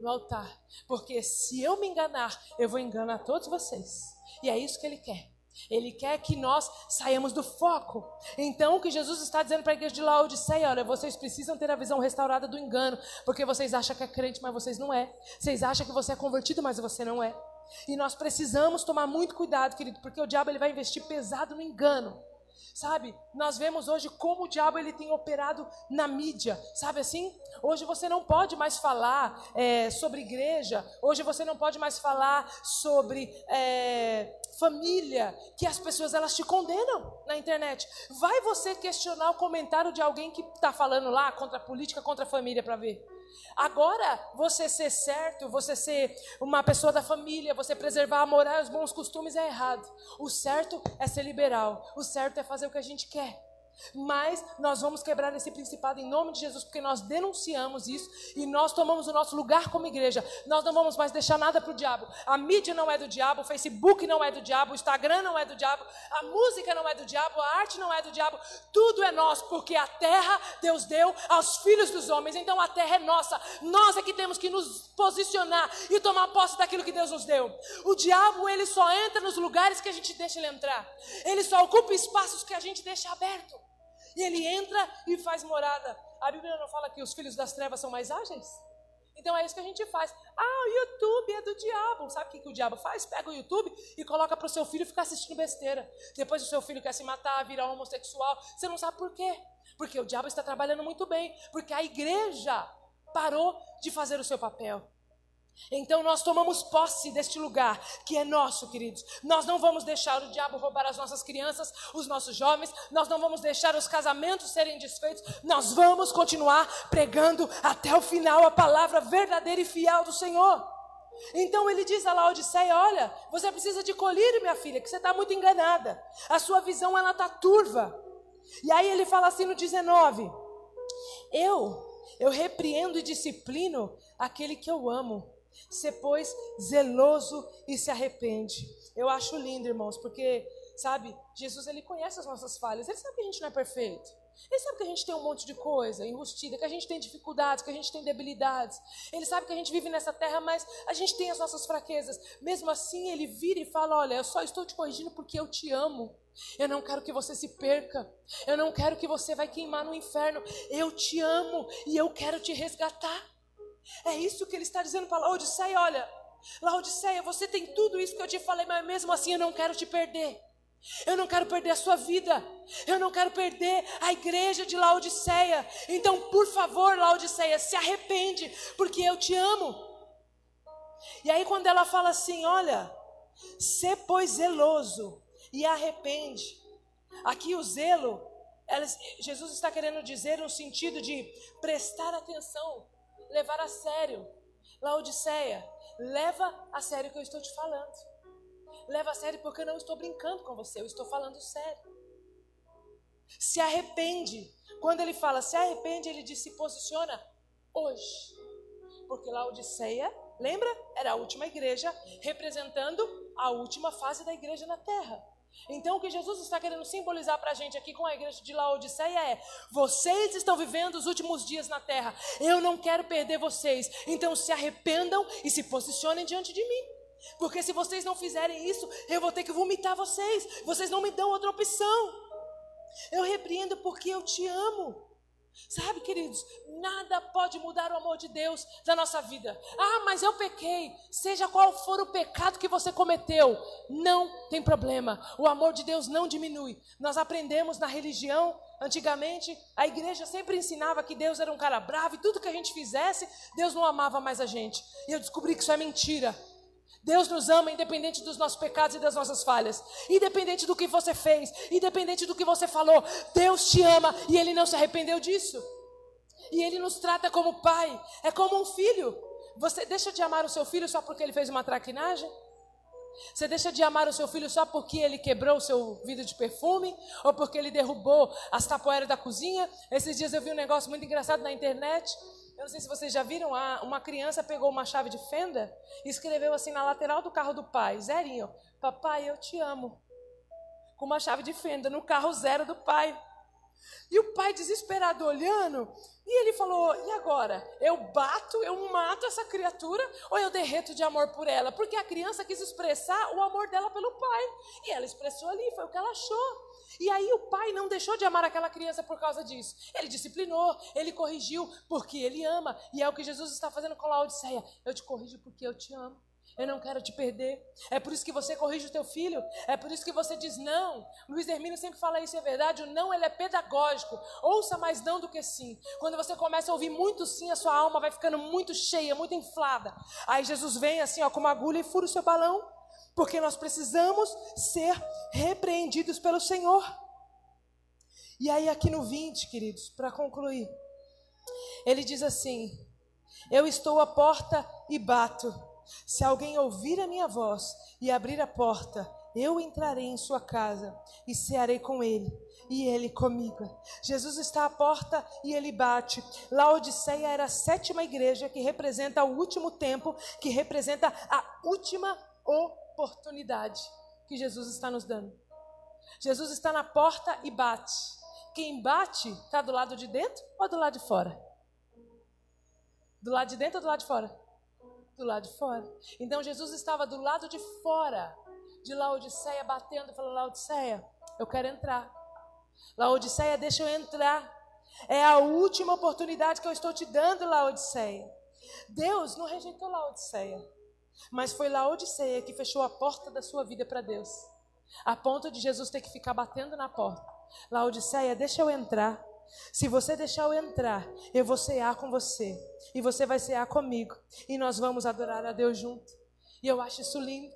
no altar. Porque se eu me enganar, eu vou enganar todos vocês. E é isso que ele quer. Ele quer que nós saiamos do foco. Então, o que Jesus está dizendo para a igreja de Laodiceia, olha, vocês precisam ter a visão restaurada do engano, porque vocês acham que é crente, mas vocês não é. Vocês acham que você é convertido, mas você não é. E nós precisamos tomar muito cuidado, querido, porque o diabo ele vai investir pesado no engano. Sabe, nós vemos hoje como o diabo ele tem operado na mídia, sabe assim? Hoje você não pode mais falar é, sobre igreja, hoje você não pode mais falar sobre é, família, que as pessoas elas te condenam na internet. Vai você questionar o comentário de alguém que está falando lá contra a política, contra a família para ver. Agora, você ser certo, você ser uma pessoa da família, você preservar a moral e os bons costumes é errado. O certo é ser liberal. O certo é fazer o que a gente quer. Mas nós vamos quebrar esse principado em nome de Jesus, porque nós denunciamos isso e nós tomamos o nosso lugar como igreja. Nós não vamos mais deixar nada para o diabo. A mídia não é do diabo, o Facebook não é do diabo, o Instagram não é do diabo, a música não é do diabo, a arte não é do diabo. Tudo é nosso, porque a terra Deus deu aos filhos dos homens. Então a terra é nossa. Nós é que temos que nos posicionar e tomar posse daquilo que Deus nos deu. O diabo, ele só entra nos lugares que a gente deixa ele entrar. Ele só ocupa espaços que a gente deixa aberto. E ele entra e faz morada. A Bíblia não fala que os filhos das trevas são mais ágeis? Então é isso que a gente faz. Ah, o YouTube é do diabo. Sabe o que, que o diabo faz? Pega o YouTube e coloca para o seu filho ficar assistindo besteira. Depois o seu filho quer se matar, virar homossexual. Você não sabe por quê? Porque o diabo está trabalhando muito bem. Porque a igreja parou de fazer o seu papel. Então nós tomamos posse deste lugar que é nosso, queridos. Nós não vamos deixar o diabo roubar as nossas crianças, os nossos jovens, nós não vamos deixar os casamentos serem desfeitos. Nós vamos continuar pregando até o final a palavra verdadeira e fiel do Senhor. Então ele diz a Laodiceia: Olha, você precisa de colírio, minha filha, que você está muito enganada. A sua visão ela está turva. E aí ele fala assim no 19: Eu, eu repreendo e disciplino aquele que eu amo Ser, pois, zeloso e se arrepende. Eu acho lindo, irmãos, porque, sabe, Jesus ele conhece as nossas falhas, ele sabe que a gente não é perfeito. Ele sabe que a gente tem um monte de coisa enrustida, que a gente tem dificuldades, que a gente tem debilidades. Ele sabe que a gente vive nessa terra, mas a gente tem as nossas fraquezas. Mesmo assim, ele vira e fala: Olha, eu só estou te corrigindo porque eu te amo. Eu não quero que você se perca. Eu não quero que você vai queimar no inferno. Eu te amo e eu quero te resgatar. É isso que ele está dizendo para Laodiceia: olha, Laodiceia, você tem tudo isso que eu te falei, mas mesmo assim eu não quero te perder. Eu não quero perder a sua vida. Eu não quero perder a igreja de Laodiceia. Então, por favor, Laodiceia, se arrepende, porque eu te amo. E aí, quando ela fala assim: olha, se pois zeloso e arrepende. Aqui o zelo, ela, Jesus está querendo dizer no sentido de prestar atenção levar a sério. Laodiceia, leva a sério o que eu estou te falando. Leva a sério porque eu não estou brincando com você, eu estou falando sério. Se arrepende. Quando ele fala se arrepende, ele diz se posiciona hoje. Porque Laodiceia, lembra? Era a última igreja representando a última fase da igreja na terra. Então, o que Jesus está querendo simbolizar para a gente aqui com a igreja de Laodiceia é: vocês estão vivendo os últimos dias na terra, eu não quero perder vocês, então se arrependam e se posicionem diante de mim. Porque se vocês não fizerem isso, eu vou ter que vomitar vocês, vocês não me dão outra opção. Eu repreendo porque eu te amo. Sabe, queridos, nada pode mudar o amor de Deus da nossa vida. Ah, mas eu pequei. Seja qual for o pecado que você cometeu, não tem problema. O amor de Deus não diminui. Nós aprendemos na religião, antigamente, a igreja sempre ensinava que Deus era um cara bravo e tudo que a gente fizesse, Deus não amava mais a gente. E eu descobri que isso é mentira. Deus nos ama independente dos nossos pecados e das nossas falhas, independente do que você fez, independente do que você falou. Deus te ama e Ele não se arrependeu disso. E Ele nos trata como pai, é como um filho. Você deixa de amar o seu filho só porque ele fez uma traquinagem? Você deixa de amar o seu filho só porque ele quebrou o seu vidro de perfume? Ou porque ele derrubou as tapoeiras da cozinha? Esses dias eu vi um negócio muito engraçado na internet. Eu não sei se vocês já viram, uma criança pegou uma chave de fenda e escreveu assim na lateral do carro do pai, zerinho, papai, eu te amo. Com uma chave de fenda no carro zero do pai. E o pai desesperado olhando, e ele falou: "E agora? Eu bato, eu mato essa criatura ou eu derreto de amor por ela?" Porque a criança quis expressar o amor dela pelo pai, e ela expressou ali, foi o que ela achou. E aí o pai não deixou de amar aquela criança por causa disso. Ele disciplinou, ele corrigiu porque ele ama. E é o que Jesus está fazendo com Laodiceia. Eu te corrijo porque eu te amo. Eu não quero te perder. É por isso que você corrige o teu filho. É por isso que você diz não. Luiz Hermínio sempre fala isso, é verdade. O não ele é pedagógico. Ouça mais não do que sim. Quando você começa a ouvir muito sim, a sua alma vai ficando muito cheia, muito inflada. Aí Jesus vem assim, ó, com uma agulha e fura o seu balão. Porque nós precisamos ser repreendidos pelo Senhor. E aí, aqui no 20, queridos, para concluir, ele diz assim: Eu estou à porta e bato. Se alguém ouvir a minha voz e abrir a porta, eu entrarei em sua casa e cearei com ele, e ele comigo. Jesus está à porta e ele bate. Laodiceia era a sétima igreja que representa o último tempo, que representa a última oportunidade que Jesus está nos dando. Jesus está na porta e bate. Quem bate está do lado de dentro ou do lado de fora? Do lado de dentro ou do lado de fora? Do lado de fora. Então Jesus estava do lado de fora de Laodiceia batendo, falando: Laodiceia, eu quero entrar. Laodiceia, deixa eu entrar. É a última oportunidade que eu estou te dando, Laodiceia. Deus não rejeitou Laodiceia, mas foi Laodiceia que fechou a porta da sua vida para Deus, a ponto de Jesus ter que ficar batendo na porta. Laodiceia, deixa eu entrar. Se você deixar eu entrar, eu vou cear com você. E você vai cear comigo. E nós vamos adorar a Deus junto. E eu acho isso lindo.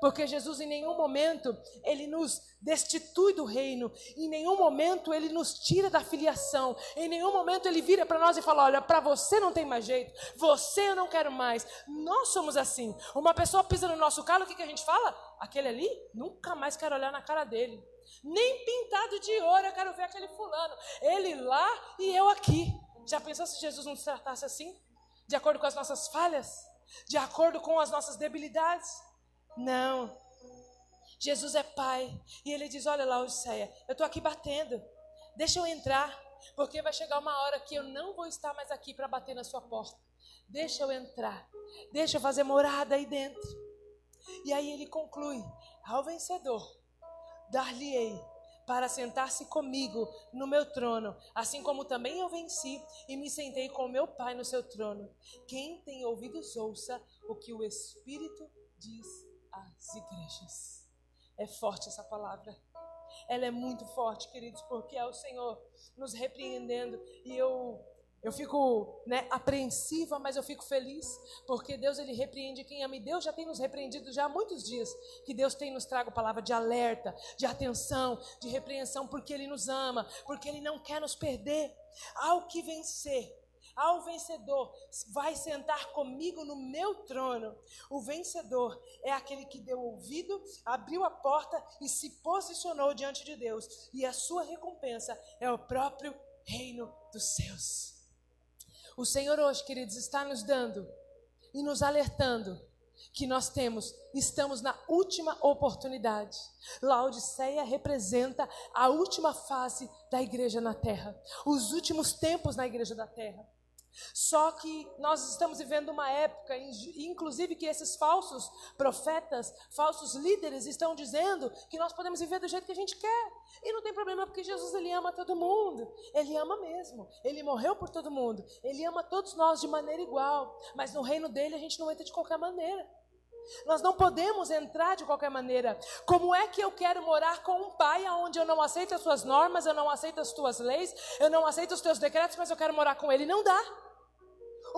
Porque Jesus em nenhum momento ele nos destitui do reino, em nenhum momento ele nos tira da filiação, em nenhum momento ele vira para nós e fala: "Olha, para você não tem mais jeito, você eu não quero mais". Nós somos assim. Uma pessoa pisa no nosso calo, o que, que a gente fala? Aquele ali, nunca mais quero olhar na cara dele. Nem pintado de ouro eu quero ver aquele fulano. Ele lá e eu aqui. Já pensou se Jesus nos tratasse assim? De acordo com as nossas falhas? De acordo com as nossas debilidades? Não. Jesus é pai. E ele diz: Olha lá, Odisseia, eu estou aqui batendo. Deixa eu entrar. Porque vai chegar uma hora que eu não vou estar mais aqui para bater na sua porta. Deixa eu entrar. Deixa eu fazer morada aí dentro. E aí ele conclui: Ao vencedor, dar-lhe-ei para sentar-se comigo no meu trono, assim como também eu venci e me sentei com meu Pai no seu trono. Quem tem ouvidos, ouça o que o Espírito diz às igrejas. É forte essa palavra. Ela é muito forte, queridos, porque é o Senhor nos repreendendo e eu eu fico né, apreensiva, mas eu fico feliz, porque Deus ele repreende quem ama. E Deus já tem nos repreendido já há muitos dias, que Deus tem nos trago palavra de alerta, de atenção, de repreensão, porque Ele nos ama, porque Ele não quer nos perder. Ao que vencer, ao vencedor, vai sentar comigo no meu trono. O vencedor é aquele que deu ouvido, abriu a porta e se posicionou diante de Deus. E a sua recompensa é o próprio reino dos céus. O Senhor hoje, queridos, está nos dando e nos alertando que nós temos, estamos na última oportunidade. Laodiceia representa a última fase da igreja na terra, os últimos tempos na igreja da terra. Só que nós estamos vivendo uma época, inclusive que esses falsos profetas, falsos líderes estão dizendo que nós podemos viver do jeito que a gente quer. E não tem problema porque Jesus ele ama todo mundo. Ele ama mesmo. Ele morreu por todo mundo. Ele ama todos nós de maneira igual. Mas no reino dele a gente não entra de qualquer maneira. Nós não podemos entrar de qualquer maneira. Como é que eu quero morar com um pai onde eu não aceito as suas normas, eu não aceito as tuas leis, eu não aceito os teus decretos, mas eu quero morar com ele? Não dá.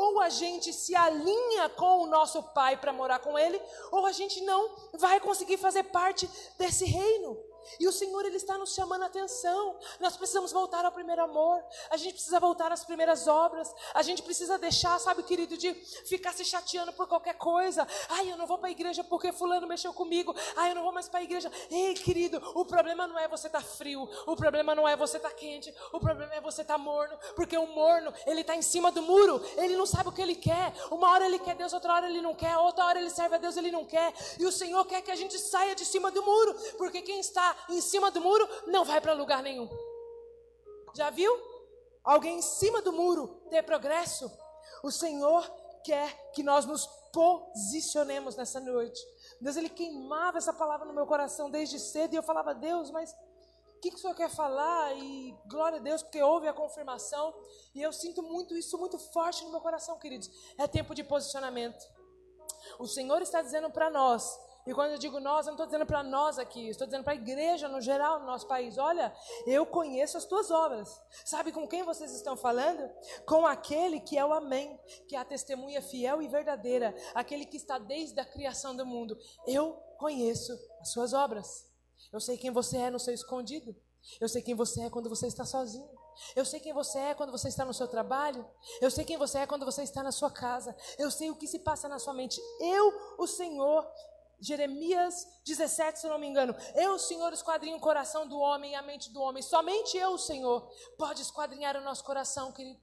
Ou a gente se alinha com o nosso Pai para morar com Ele, ou a gente não vai conseguir fazer parte desse reino. E o Senhor ele está nos chamando a atenção. Nós precisamos voltar ao primeiro amor. A gente precisa voltar às primeiras obras. A gente precisa deixar, sabe, querido, de ficar se chateando por qualquer coisa. Ai, eu não vou para a igreja porque fulano mexeu comigo. Ai, eu não vou mais para a igreja. Ei, querido, o problema não é você estar tá frio. O problema não é você estar tá quente. O problema é você estar tá morno, porque o morno, ele está em cima do muro. Ele não sabe o que ele quer. Uma hora ele quer Deus, outra hora ele não quer. Outra hora ele serve a Deus, ele não quer. E o Senhor quer que a gente saia de cima do muro, porque quem está em cima do muro não vai para lugar nenhum. Já viu? Alguém em cima do muro ter progresso? O Senhor quer que nós nos posicionemos nessa noite. Deus, Ele queimava essa palavra no meu coração desde cedo e eu falava, Deus, mas o que, que o Senhor quer falar? E glória a Deus, porque houve a confirmação. E eu sinto muito isso, muito forte no meu coração, queridos. É tempo de posicionamento. O Senhor está dizendo para nós e quando eu digo nós, eu não estou dizendo para nós aqui, estou dizendo para a igreja no geral, no nosso país. Olha, eu conheço as tuas obras. Sabe com quem vocês estão falando? Com aquele que é o Amém, que é a testemunha fiel e verdadeira, aquele que está desde a criação do mundo. Eu conheço as suas obras. Eu sei quem você é no seu escondido. Eu sei quem você é quando você está sozinho. Eu sei quem você é quando você está no seu trabalho. Eu sei quem você é quando você está na sua casa. Eu sei o que se passa na sua mente. Eu, o Senhor, Jeremias 17, se não me engano. Eu, Senhor, esquadrinho o coração do homem e a mente do homem. Somente eu, Senhor, pode esquadrinhar o nosso coração, querido.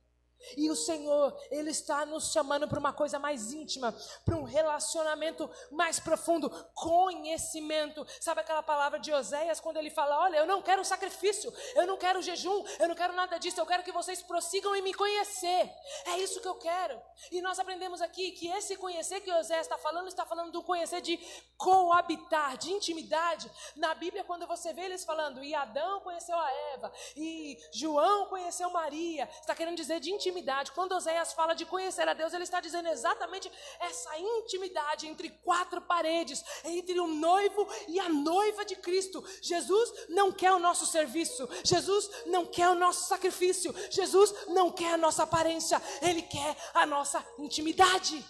E o Senhor, Ele está nos chamando para uma coisa mais íntima, para um relacionamento mais profundo, conhecimento. Sabe aquela palavra de Oséias quando ele fala: Olha, eu não quero sacrifício, eu não quero jejum, eu não quero nada disso, eu quero que vocês prossigam em me conhecer. É isso que eu quero. E nós aprendemos aqui que esse conhecer que Oséias está falando, está falando do conhecer de coabitar, de intimidade. Na Bíblia, quando você vê eles falando, e Adão conheceu a Eva, e João conheceu Maria, está querendo dizer de intimidade intimidade. Quando Oséias fala de conhecer a Deus, ele está dizendo exatamente essa intimidade entre quatro paredes, entre o noivo e a noiva de Cristo. Jesus não quer o nosso serviço, Jesus não quer o nosso sacrifício, Jesus não quer a nossa aparência, ele quer a nossa intimidade.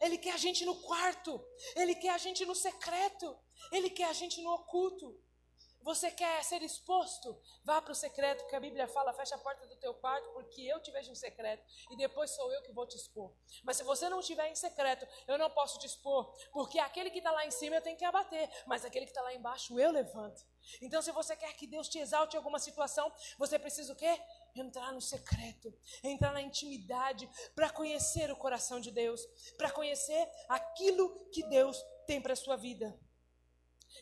Ele quer a gente no quarto, ele quer a gente no secreto, ele quer a gente no oculto. Você quer ser exposto? Vá para o secreto, que a Bíblia fala: fecha a porta do teu quarto, porque eu te vejo em secreto, e depois sou eu que vou te expor. Mas se você não estiver em secreto, eu não posso te expor, porque aquele que está lá em cima eu tenho que abater, mas aquele que está lá embaixo eu levanto. Então, se você quer que Deus te exalte em alguma situação, você precisa o quê? Entrar no secreto, entrar na intimidade, para conhecer o coração de Deus, para conhecer aquilo que Deus tem para a sua vida.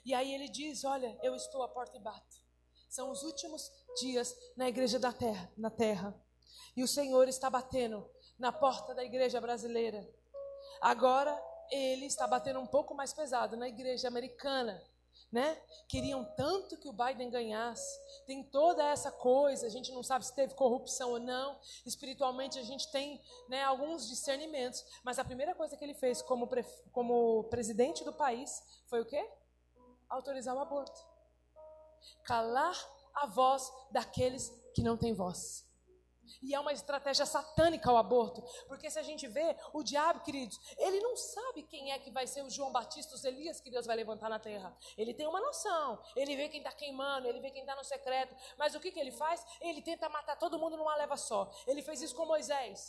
E aí ele diz: Olha, eu estou à porta e bato. São os últimos dias na igreja da terra, na terra. E o Senhor está batendo na porta da igreja brasileira. Agora ele está batendo um pouco mais pesado na igreja americana. Né? Queriam tanto que o Biden ganhasse. Tem toda essa coisa, a gente não sabe se teve corrupção ou não. Espiritualmente a gente tem né, alguns discernimentos. Mas a primeira coisa que ele fez como, como presidente do país foi o quê? Autorizar o aborto. Calar a voz daqueles que não têm voz. E é uma estratégia satânica o aborto, porque se a gente vê, o diabo, queridos, ele não sabe quem é que vai ser o João Batista, os Elias que Deus vai levantar na terra. Ele tem uma noção, ele vê quem está queimando, ele vê quem está no secreto, mas o que, que ele faz? Ele tenta matar todo mundo numa leva só. Ele fez isso com Moisés.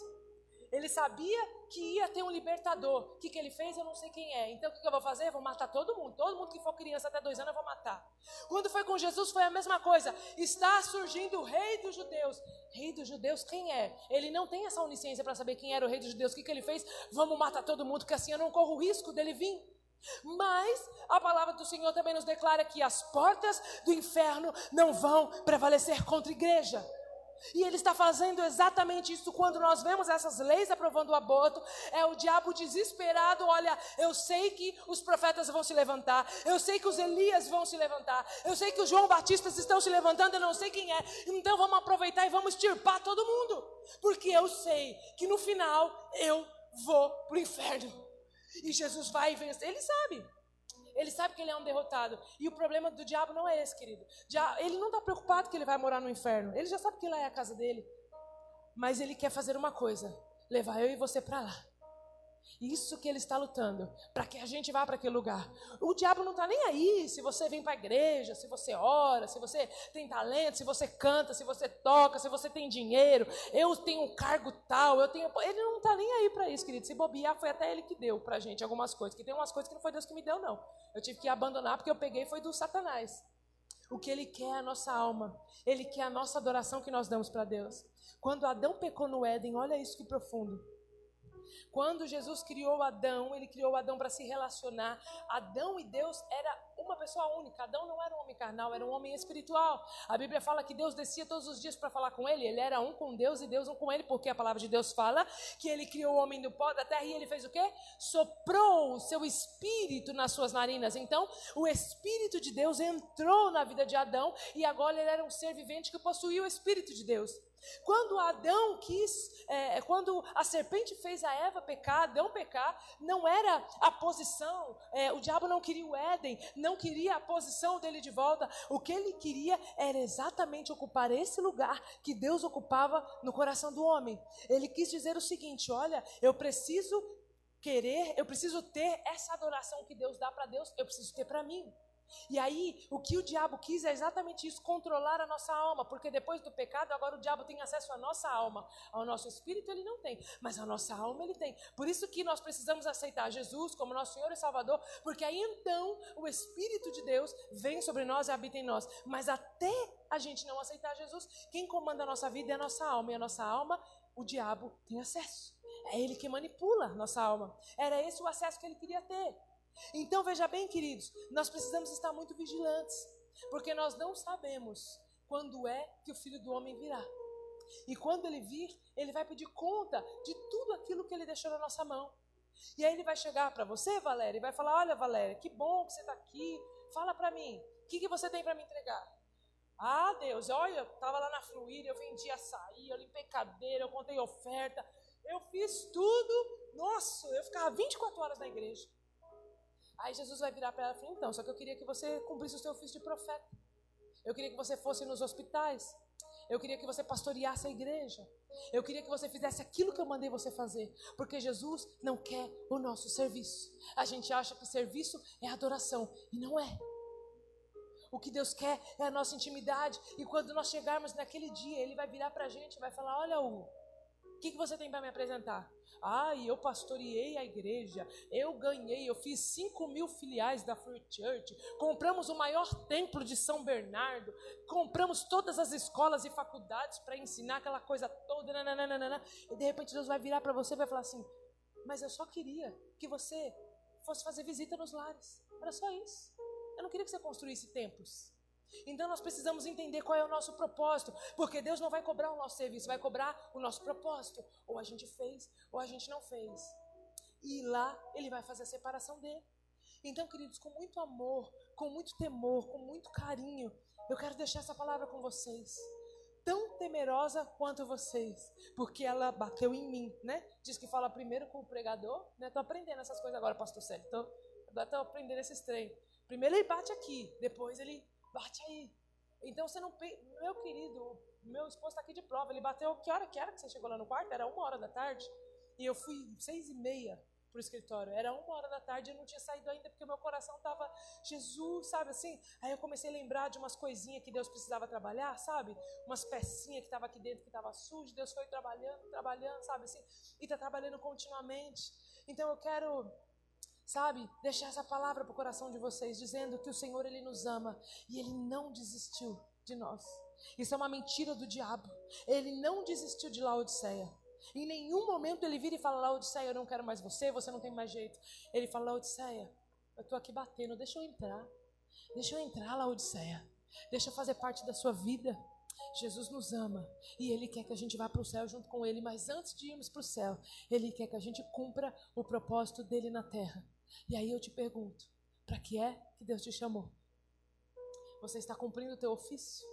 Ele sabia que ia ter um libertador. O que, que ele fez? Eu não sei quem é. Então o que, que eu vou fazer? Eu vou matar todo mundo. Todo mundo que for criança até dois anos eu vou matar. Quando foi com Jesus foi a mesma coisa. Está surgindo o rei dos judeus. Rei dos judeus, quem é? Ele não tem essa onisciência para saber quem era o rei dos judeus. O que, que ele fez? Vamos matar todo mundo, que assim eu não corro o risco dele vir. Mas a palavra do Senhor também nos declara que as portas do inferno não vão prevalecer contra a igreja. E ele está fazendo exatamente isso quando nós vemos essas leis aprovando o aborto. É o diabo desesperado. Olha, eu sei que os profetas vão se levantar. Eu sei que os Elias vão se levantar. Eu sei que os João Batistas estão se levantando. Eu não sei quem é. Então vamos aproveitar e vamos tirpar todo mundo. Porque eu sei que no final eu vou para o inferno. E Jesus vai vencer. Ele sabe. Ele sabe que ele é um derrotado. E o problema do diabo não é esse, querido. Ele não está preocupado que ele vai morar no inferno. Ele já sabe que lá é a casa dele. Mas ele quer fazer uma coisa: levar eu e você para lá. Isso que ele está lutando, para que a gente vá para aquele lugar. O diabo não está nem aí se você vem para a igreja, se você ora, se você tem talento, se você canta, se você toca, se você tem dinheiro. Eu tenho um cargo tal, eu tenho. Ele não está nem aí para isso, querido. Se bobear, foi até ele que deu para a gente algumas coisas. Que tem umas coisas que não foi Deus que me deu, não. Eu tive que abandonar porque eu peguei foi do Satanás. O que ele quer é a nossa alma. Ele quer a nossa adoração que nós damos para Deus. Quando Adão pecou no Éden, olha isso que profundo. Quando Jesus criou Adão, ele criou Adão para se relacionar. Adão e Deus era uma pessoa única. Adão não era um homem carnal, era um homem espiritual. A Bíblia fala que Deus descia todos os dias para falar com ele. Ele era um com Deus e Deus um com ele, porque a palavra de Deus fala que ele criou o homem do pó da terra e ele fez o quê? Soprou o seu espírito nas suas narinas. Então, o espírito de Deus entrou na vida de Adão e agora ele era um ser vivente que possuía o espírito de Deus. Quando Adão quis, é, quando a serpente fez a Eva pecar, Adão pecar, não era a posição, é, o diabo não queria o Éden, não queria a posição dele de volta, o que ele queria era exatamente ocupar esse lugar que Deus ocupava no coração do homem. Ele quis dizer o seguinte: olha, eu preciso querer, eu preciso ter essa adoração que Deus dá para Deus, eu preciso ter para mim. E aí, o que o diabo quis é exatamente isso, controlar a nossa alma, porque depois do pecado, agora o diabo tem acesso à nossa alma. Ao nosso espírito ele não tem, mas a nossa alma ele tem. Por isso que nós precisamos aceitar Jesus como nosso Senhor e Salvador, porque aí então o Espírito de Deus vem sobre nós e habita em nós. Mas até a gente não aceitar Jesus, quem comanda a nossa vida é a nossa alma, e a nossa alma, o diabo tem acesso. É ele que manipula a nossa alma. Era esse o acesso que ele queria ter. Então veja bem, queridos, nós precisamos estar muito vigilantes, porque nós não sabemos quando é que o filho do homem virá. E quando ele vir, ele vai pedir conta de tudo aquilo que ele deixou na nossa mão. E aí ele vai chegar para você, Valéria, e vai falar: Olha, Valéria, que bom que você está aqui. Fala para mim, o que, que você tem para me entregar? Ah, Deus, olha, eu estava lá na Fluir, eu vendi açaí, eu limpei cadeira, eu contei oferta, eu fiz tudo. Nossa, eu ficava 24 horas na igreja. Aí Jesus vai virar para ela e falar: Então, só que eu queria que você cumprisse o seu ofício de profeta. Eu queria que você fosse nos hospitais. Eu queria que você pastoreasse a igreja. Eu queria que você fizesse aquilo que eu mandei você fazer. Porque Jesus não quer o nosso serviço. A gente acha que serviço é adoração. E não é. O que Deus quer é a nossa intimidade. E quando nós chegarmos naquele dia, Ele vai virar para a gente e vai falar: Olha, Hugo que, que você tem para me apresentar? Ah, eu pastoreei a igreja, eu ganhei, eu fiz 5 mil filiais da Free Church, compramos o maior templo de São Bernardo, compramos todas as escolas e faculdades para ensinar aquela coisa toda, nananana, e de repente Deus vai virar para você e vai falar assim: Mas eu só queria que você fosse fazer visita nos lares, era só isso. Eu não queria que você construísse templos. Então nós precisamos entender qual é o nosso propósito, porque Deus não vai cobrar o nosso serviço, vai cobrar o nosso propósito. Ou a gente fez, ou a gente não fez. E lá ele vai fazer a separação dele. Então, queridos, com muito amor, com muito temor, com muito carinho, eu quero deixar essa palavra com vocês. Tão temerosa quanto vocês, porque ela bateu em mim, né? Diz que fala primeiro com o pregador, né? Tô aprendendo essas coisas agora, pastor Célio. Tô, agora tô aprendendo esses trem. Primeiro ele bate aqui, depois ele bate aí. Então você não. Meu querido, meu esposo está aqui de prova. Ele bateu. Que hora que era que você chegou lá no quarto? Era uma hora da tarde. E eu fui seis e meia pro escritório. Era uma hora da tarde e eu não tinha saído ainda porque meu coração tava Jesus, sabe assim? Aí eu comecei a lembrar de umas coisinhas que Deus precisava trabalhar, sabe? Umas pecinhas que tava aqui dentro que tava sujo. Deus foi trabalhando, trabalhando, sabe assim? E tá trabalhando continuamente. Então eu quero Sabe? Deixar essa palavra para o coração de vocês, dizendo que o Senhor ele nos ama e ele não desistiu de nós. Isso é uma mentira do diabo. Ele não desistiu de Laodiceia. Em nenhum momento ele vira e fala: Laodiceia, eu não quero mais você, você não tem mais jeito. Ele fala: Laodiceia, eu estou aqui batendo, deixa eu entrar. Deixa eu entrar, Laodiceia. Deixa eu fazer parte da sua vida. Jesus nos ama e Ele quer que a gente vá para o céu junto com Ele, mas antes de irmos para o céu, Ele quer que a gente cumpra o propósito dele na terra. E aí eu te pergunto: para que é que Deus te chamou? Você está cumprindo o teu ofício?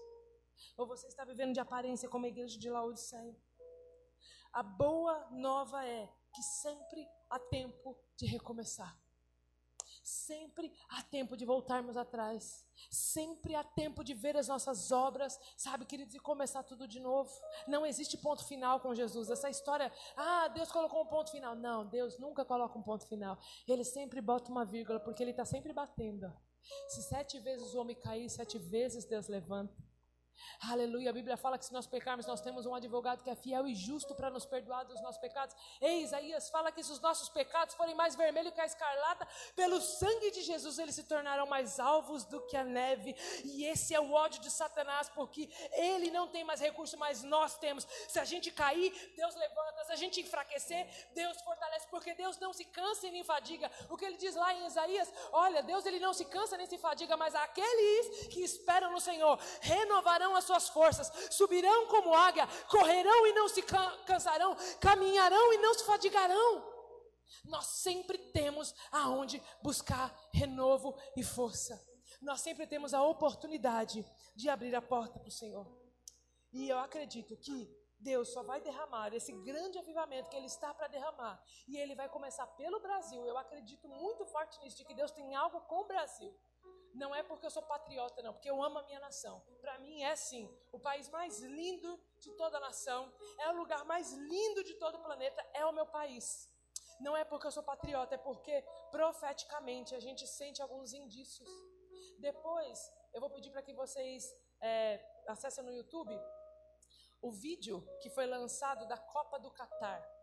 Ou você está vivendo de aparência como a igreja de Laodiceia? A boa nova é que sempre há tempo de recomeçar. Sempre há tempo de voltarmos atrás. Sempre há tempo de ver as nossas obras, sabe, queridos, e começar tudo de novo. Não existe ponto final com Jesus. Essa história, ah, Deus colocou um ponto final. Não, Deus nunca coloca um ponto final. Ele sempre bota uma vírgula, porque Ele está sempre batendo. Se sete vezes o homem cair, sete vezes Deus levanta. Aleluia. A Bíblia fala que se nós pecarmos, nós temos um advogado que é fiel e justo para nos perdoar dos nossos pecados. Ei, Isaías fala que se os nossos pecados forem mais vermelhos que a escarlata, pelo sangue de Jesus eles se tornarão mais alvos do que a neve. E esse é o ódio de Satanás, porque ele não tem mais recurso, mas nós temos. Se a gente cair, Deus levanta. Se a gente enfraquecer, Deus fortalece, porque Deus não se cansa e nem fadiga. O que ele diz lá em Isaías, olha, Deus ele não se cansa nem se fadiga, mas aqueles que esperam no Senhor renovarão as suas forças, subirão como águia, correrão e não se cansarão, caminharão e não se fadigarão. Nós sempre temos aonde buscar renovo e força. Nós sempre temos a oportunidade de abrir a porta para o Senhor. E eu acredito que Deus só vai derramar esse grande avivamento que Ele está para derramar. E Ele vai começar pelo Brasil. Eu acredito muito forte nisso, de que Deus tem algo com o Brasil. Não é porque eu sou patriota, não, porque eu amo a minha nação. Para mim é sim o país mais lindo de toda a nação, é o lugar mais lindo de todo o planeta, é o meu país. Não é porque eu sou patriota, é porque profeticamente a gente sente alguns indícios Depois, eu vou pedir para que vocês é, acessem no YouTube o vídeo que foi lançado da Copa do Catar.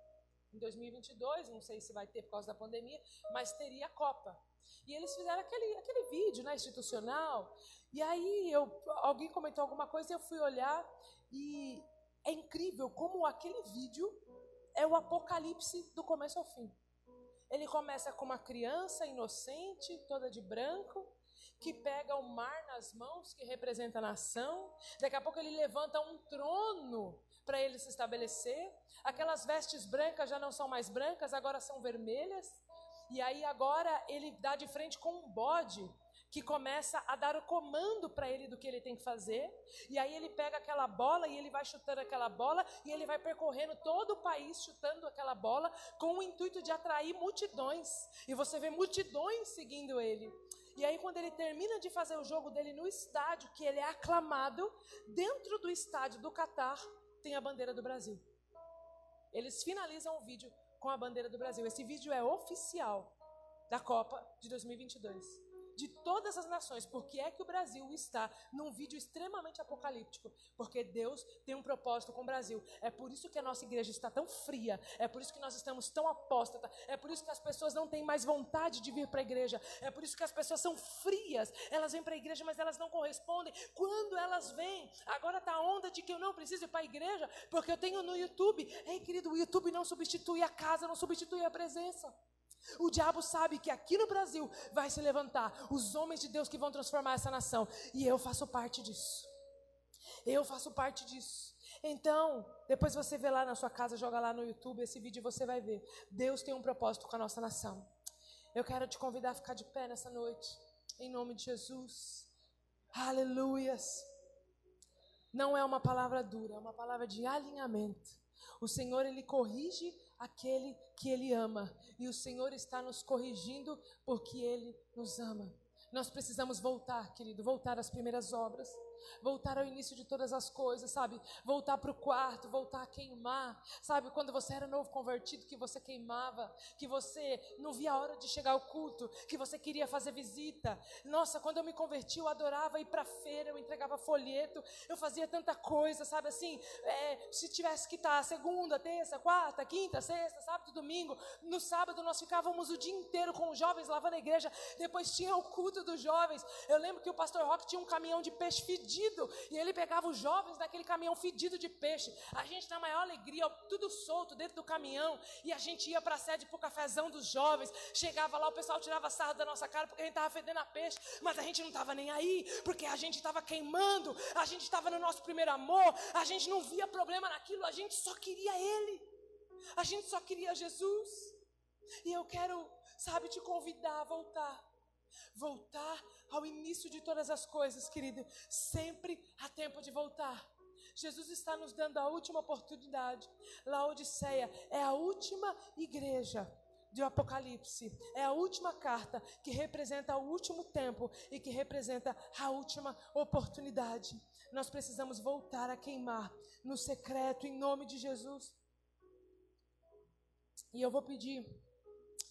Em 2022, não sei se vai ter por causa da pandemia, mas teria a Copa. E eles fizeram aquele, aquele vídeo né, institucional. E aí eu, alguém comentou alguma coisa e eu fui olhar. E é incrível como aquele vídeo é o apocalipse do começo ao fim. Ele começa com uma criança inocente, toda de branco, que pega o mar nas mãos, que representa a nação. Daqui a pouco ele levanta um trono para ele se estabelecer. Aquelas vestes brancas já não são mais brancas, agora são vermelhas. E aí agora ele dá de frente com um bode que começa a dar o comando para ele do que ele tem que fazer. E aí ele pega aquela bola e ele vai chutando aquela bola e ele vai percorrendo todo o país chutando aquela bola com o intuito de atrair multidões. E você vê multidões seguindo ele. E aí quando ele termina de fazer o jogo dele no estádio, que ele é aclamado, dentro do estádio do Catar tem a bandeira do Brasil. Eles finalizam o vídeo com a bandeira do Brasil. Esse vídeo é oficial da Copa de 2022 de todas as nações. Por que é que o Brasil está num vídeo extremamente apocalíptico? Porque Deus tem um propósito com o Brasil. É por isso que a nossa igreja está tão fria. É por isso que nós estamos tão apóstata. É por isso que as pessoas não têm mais vontade de vir para a igreja. É por isso que as pessoas são frias. Elas vêm para a igreja, mas elas não correspondem. Quando elas vêm, agora está a onda de que eu não preciso ir para a igreja, porque eu tenho no YouTube. Ei, querido, o YouTube não substitui a casa, não substitui a presença. O diabo sabe que aqui no Brasil vai se levantar os homens de Deus que vão transformar essa nação. E eu faço parte disso. Eu faço parte disso. Então, depois você vê lá na sua casa, joga lá no YouTube esse vídeo e você vai ver. Deus tem um propósito com a nossa nação. Eu quero te convidar a ficar de pé nessa noite. Em nome de Jesus. Aleluias. Não é uma palavra dura, é uma palavra de alinhamento. O Senhor, Ele corrige aquele que Ele ama. E o Senhor está nos corrigindo porque Ele nos ama. Nós precisamos voltar, querido, voltar às primeiras obras, voltar ao início de todas as coisas, sabe? Voltar para o quarto, voltar a queimar, sabe? Quando você era novo convertido, que você queimava, que você não via a hora de chegar ao culto, que você queria fazer visita. Nossa, quando eu me converti, eu adorava ir para feira, eu entregava folheto, eu fazia tanta coisa, sabe? Assim, é, se tivesse que estar segunda, terça, quarta, quinta, sexta, sábado, domingo, no sábado nós ficávamos o dia inteiro com os jovens lavando a igreja, depois tinha o culto culto dos jovens. Eu lembro que o pastor Rock tinha um caminhão de peixe fedido e ele pegava os jovens daquele caminhão fedido de peixe. A gente, na maior alegria, tudo solto dentro do caminhão. E a gente ia para a sede para o cafezão dos jovens. Chegava lá, o pessoal tirava sarro da nossa cara porque a gente estava fedendo a peixe, mas a gente não estava nem aí porque a gente estava queimando, a gente estava no nosso primeiro amor, a gente não via problema naquilo, a gente só queria Ele, a gente só queria Jesus. E eu quero, sabe, te convidar a voltar Voltar ao início de todas as coisas, querido. Sempre há tempo de voltar. Jesus está nos dando a última oportunidade. Laodiceia é a última igreja do Apocalipse. É a última carta que representa o último tempo e que representa a última oportunidade. Nós precisamos voltar a queimar no secreto em nome de Jesus. E eu vou pedir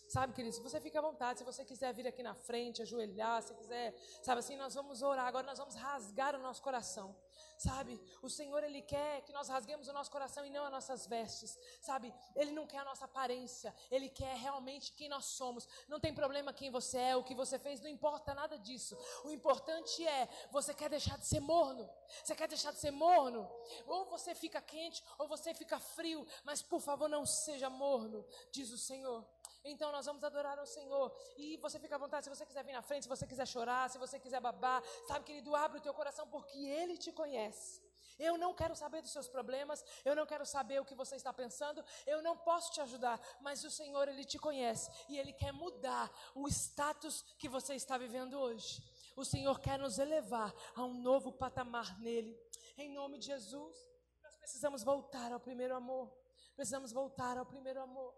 Sabe, querido, se você fica à vontade, se você quiser vir aqui na frente, ajoelhar, se quiser, sabe assim, nós vamos orar, agora nós vamos rasgar o nosso coração. Sabe? O Senhor ele quer que nós rasguemos o nosso coração e não as nossas vestes. Sabe? Ele não quer a nossa aparência, ele quer realmente quem nós somos. Não tem problema quem você é, o que você fez, não importa nada disso. O importante é, você quer deixar de ser morno? Você quer deixar de ser morno? Ou você fica quente, ou você fica frio, mas por favor, não seja morno, diz o Senhor. Então nós vamos adorar ao Senhor. E você fica à vontade, se você quiser vir na frente, se você quiser chorar, se você quiser babar, sabe, querido, abre o teu coração porque Ele te conhece. Eu não quero saber dos seus problemas, eu não quero saber o que você está pensando, eu não posso te ajudar, mas o Senhor, Ele te conhece e Ele quer mudar o status que você está vivendo hoje. O Senhor quer nos elevar a um novo patamar nele. Em nome de Jesus, nós precisamos voltar ao primeiro amor. Precisamos voltar ao primeiro amor.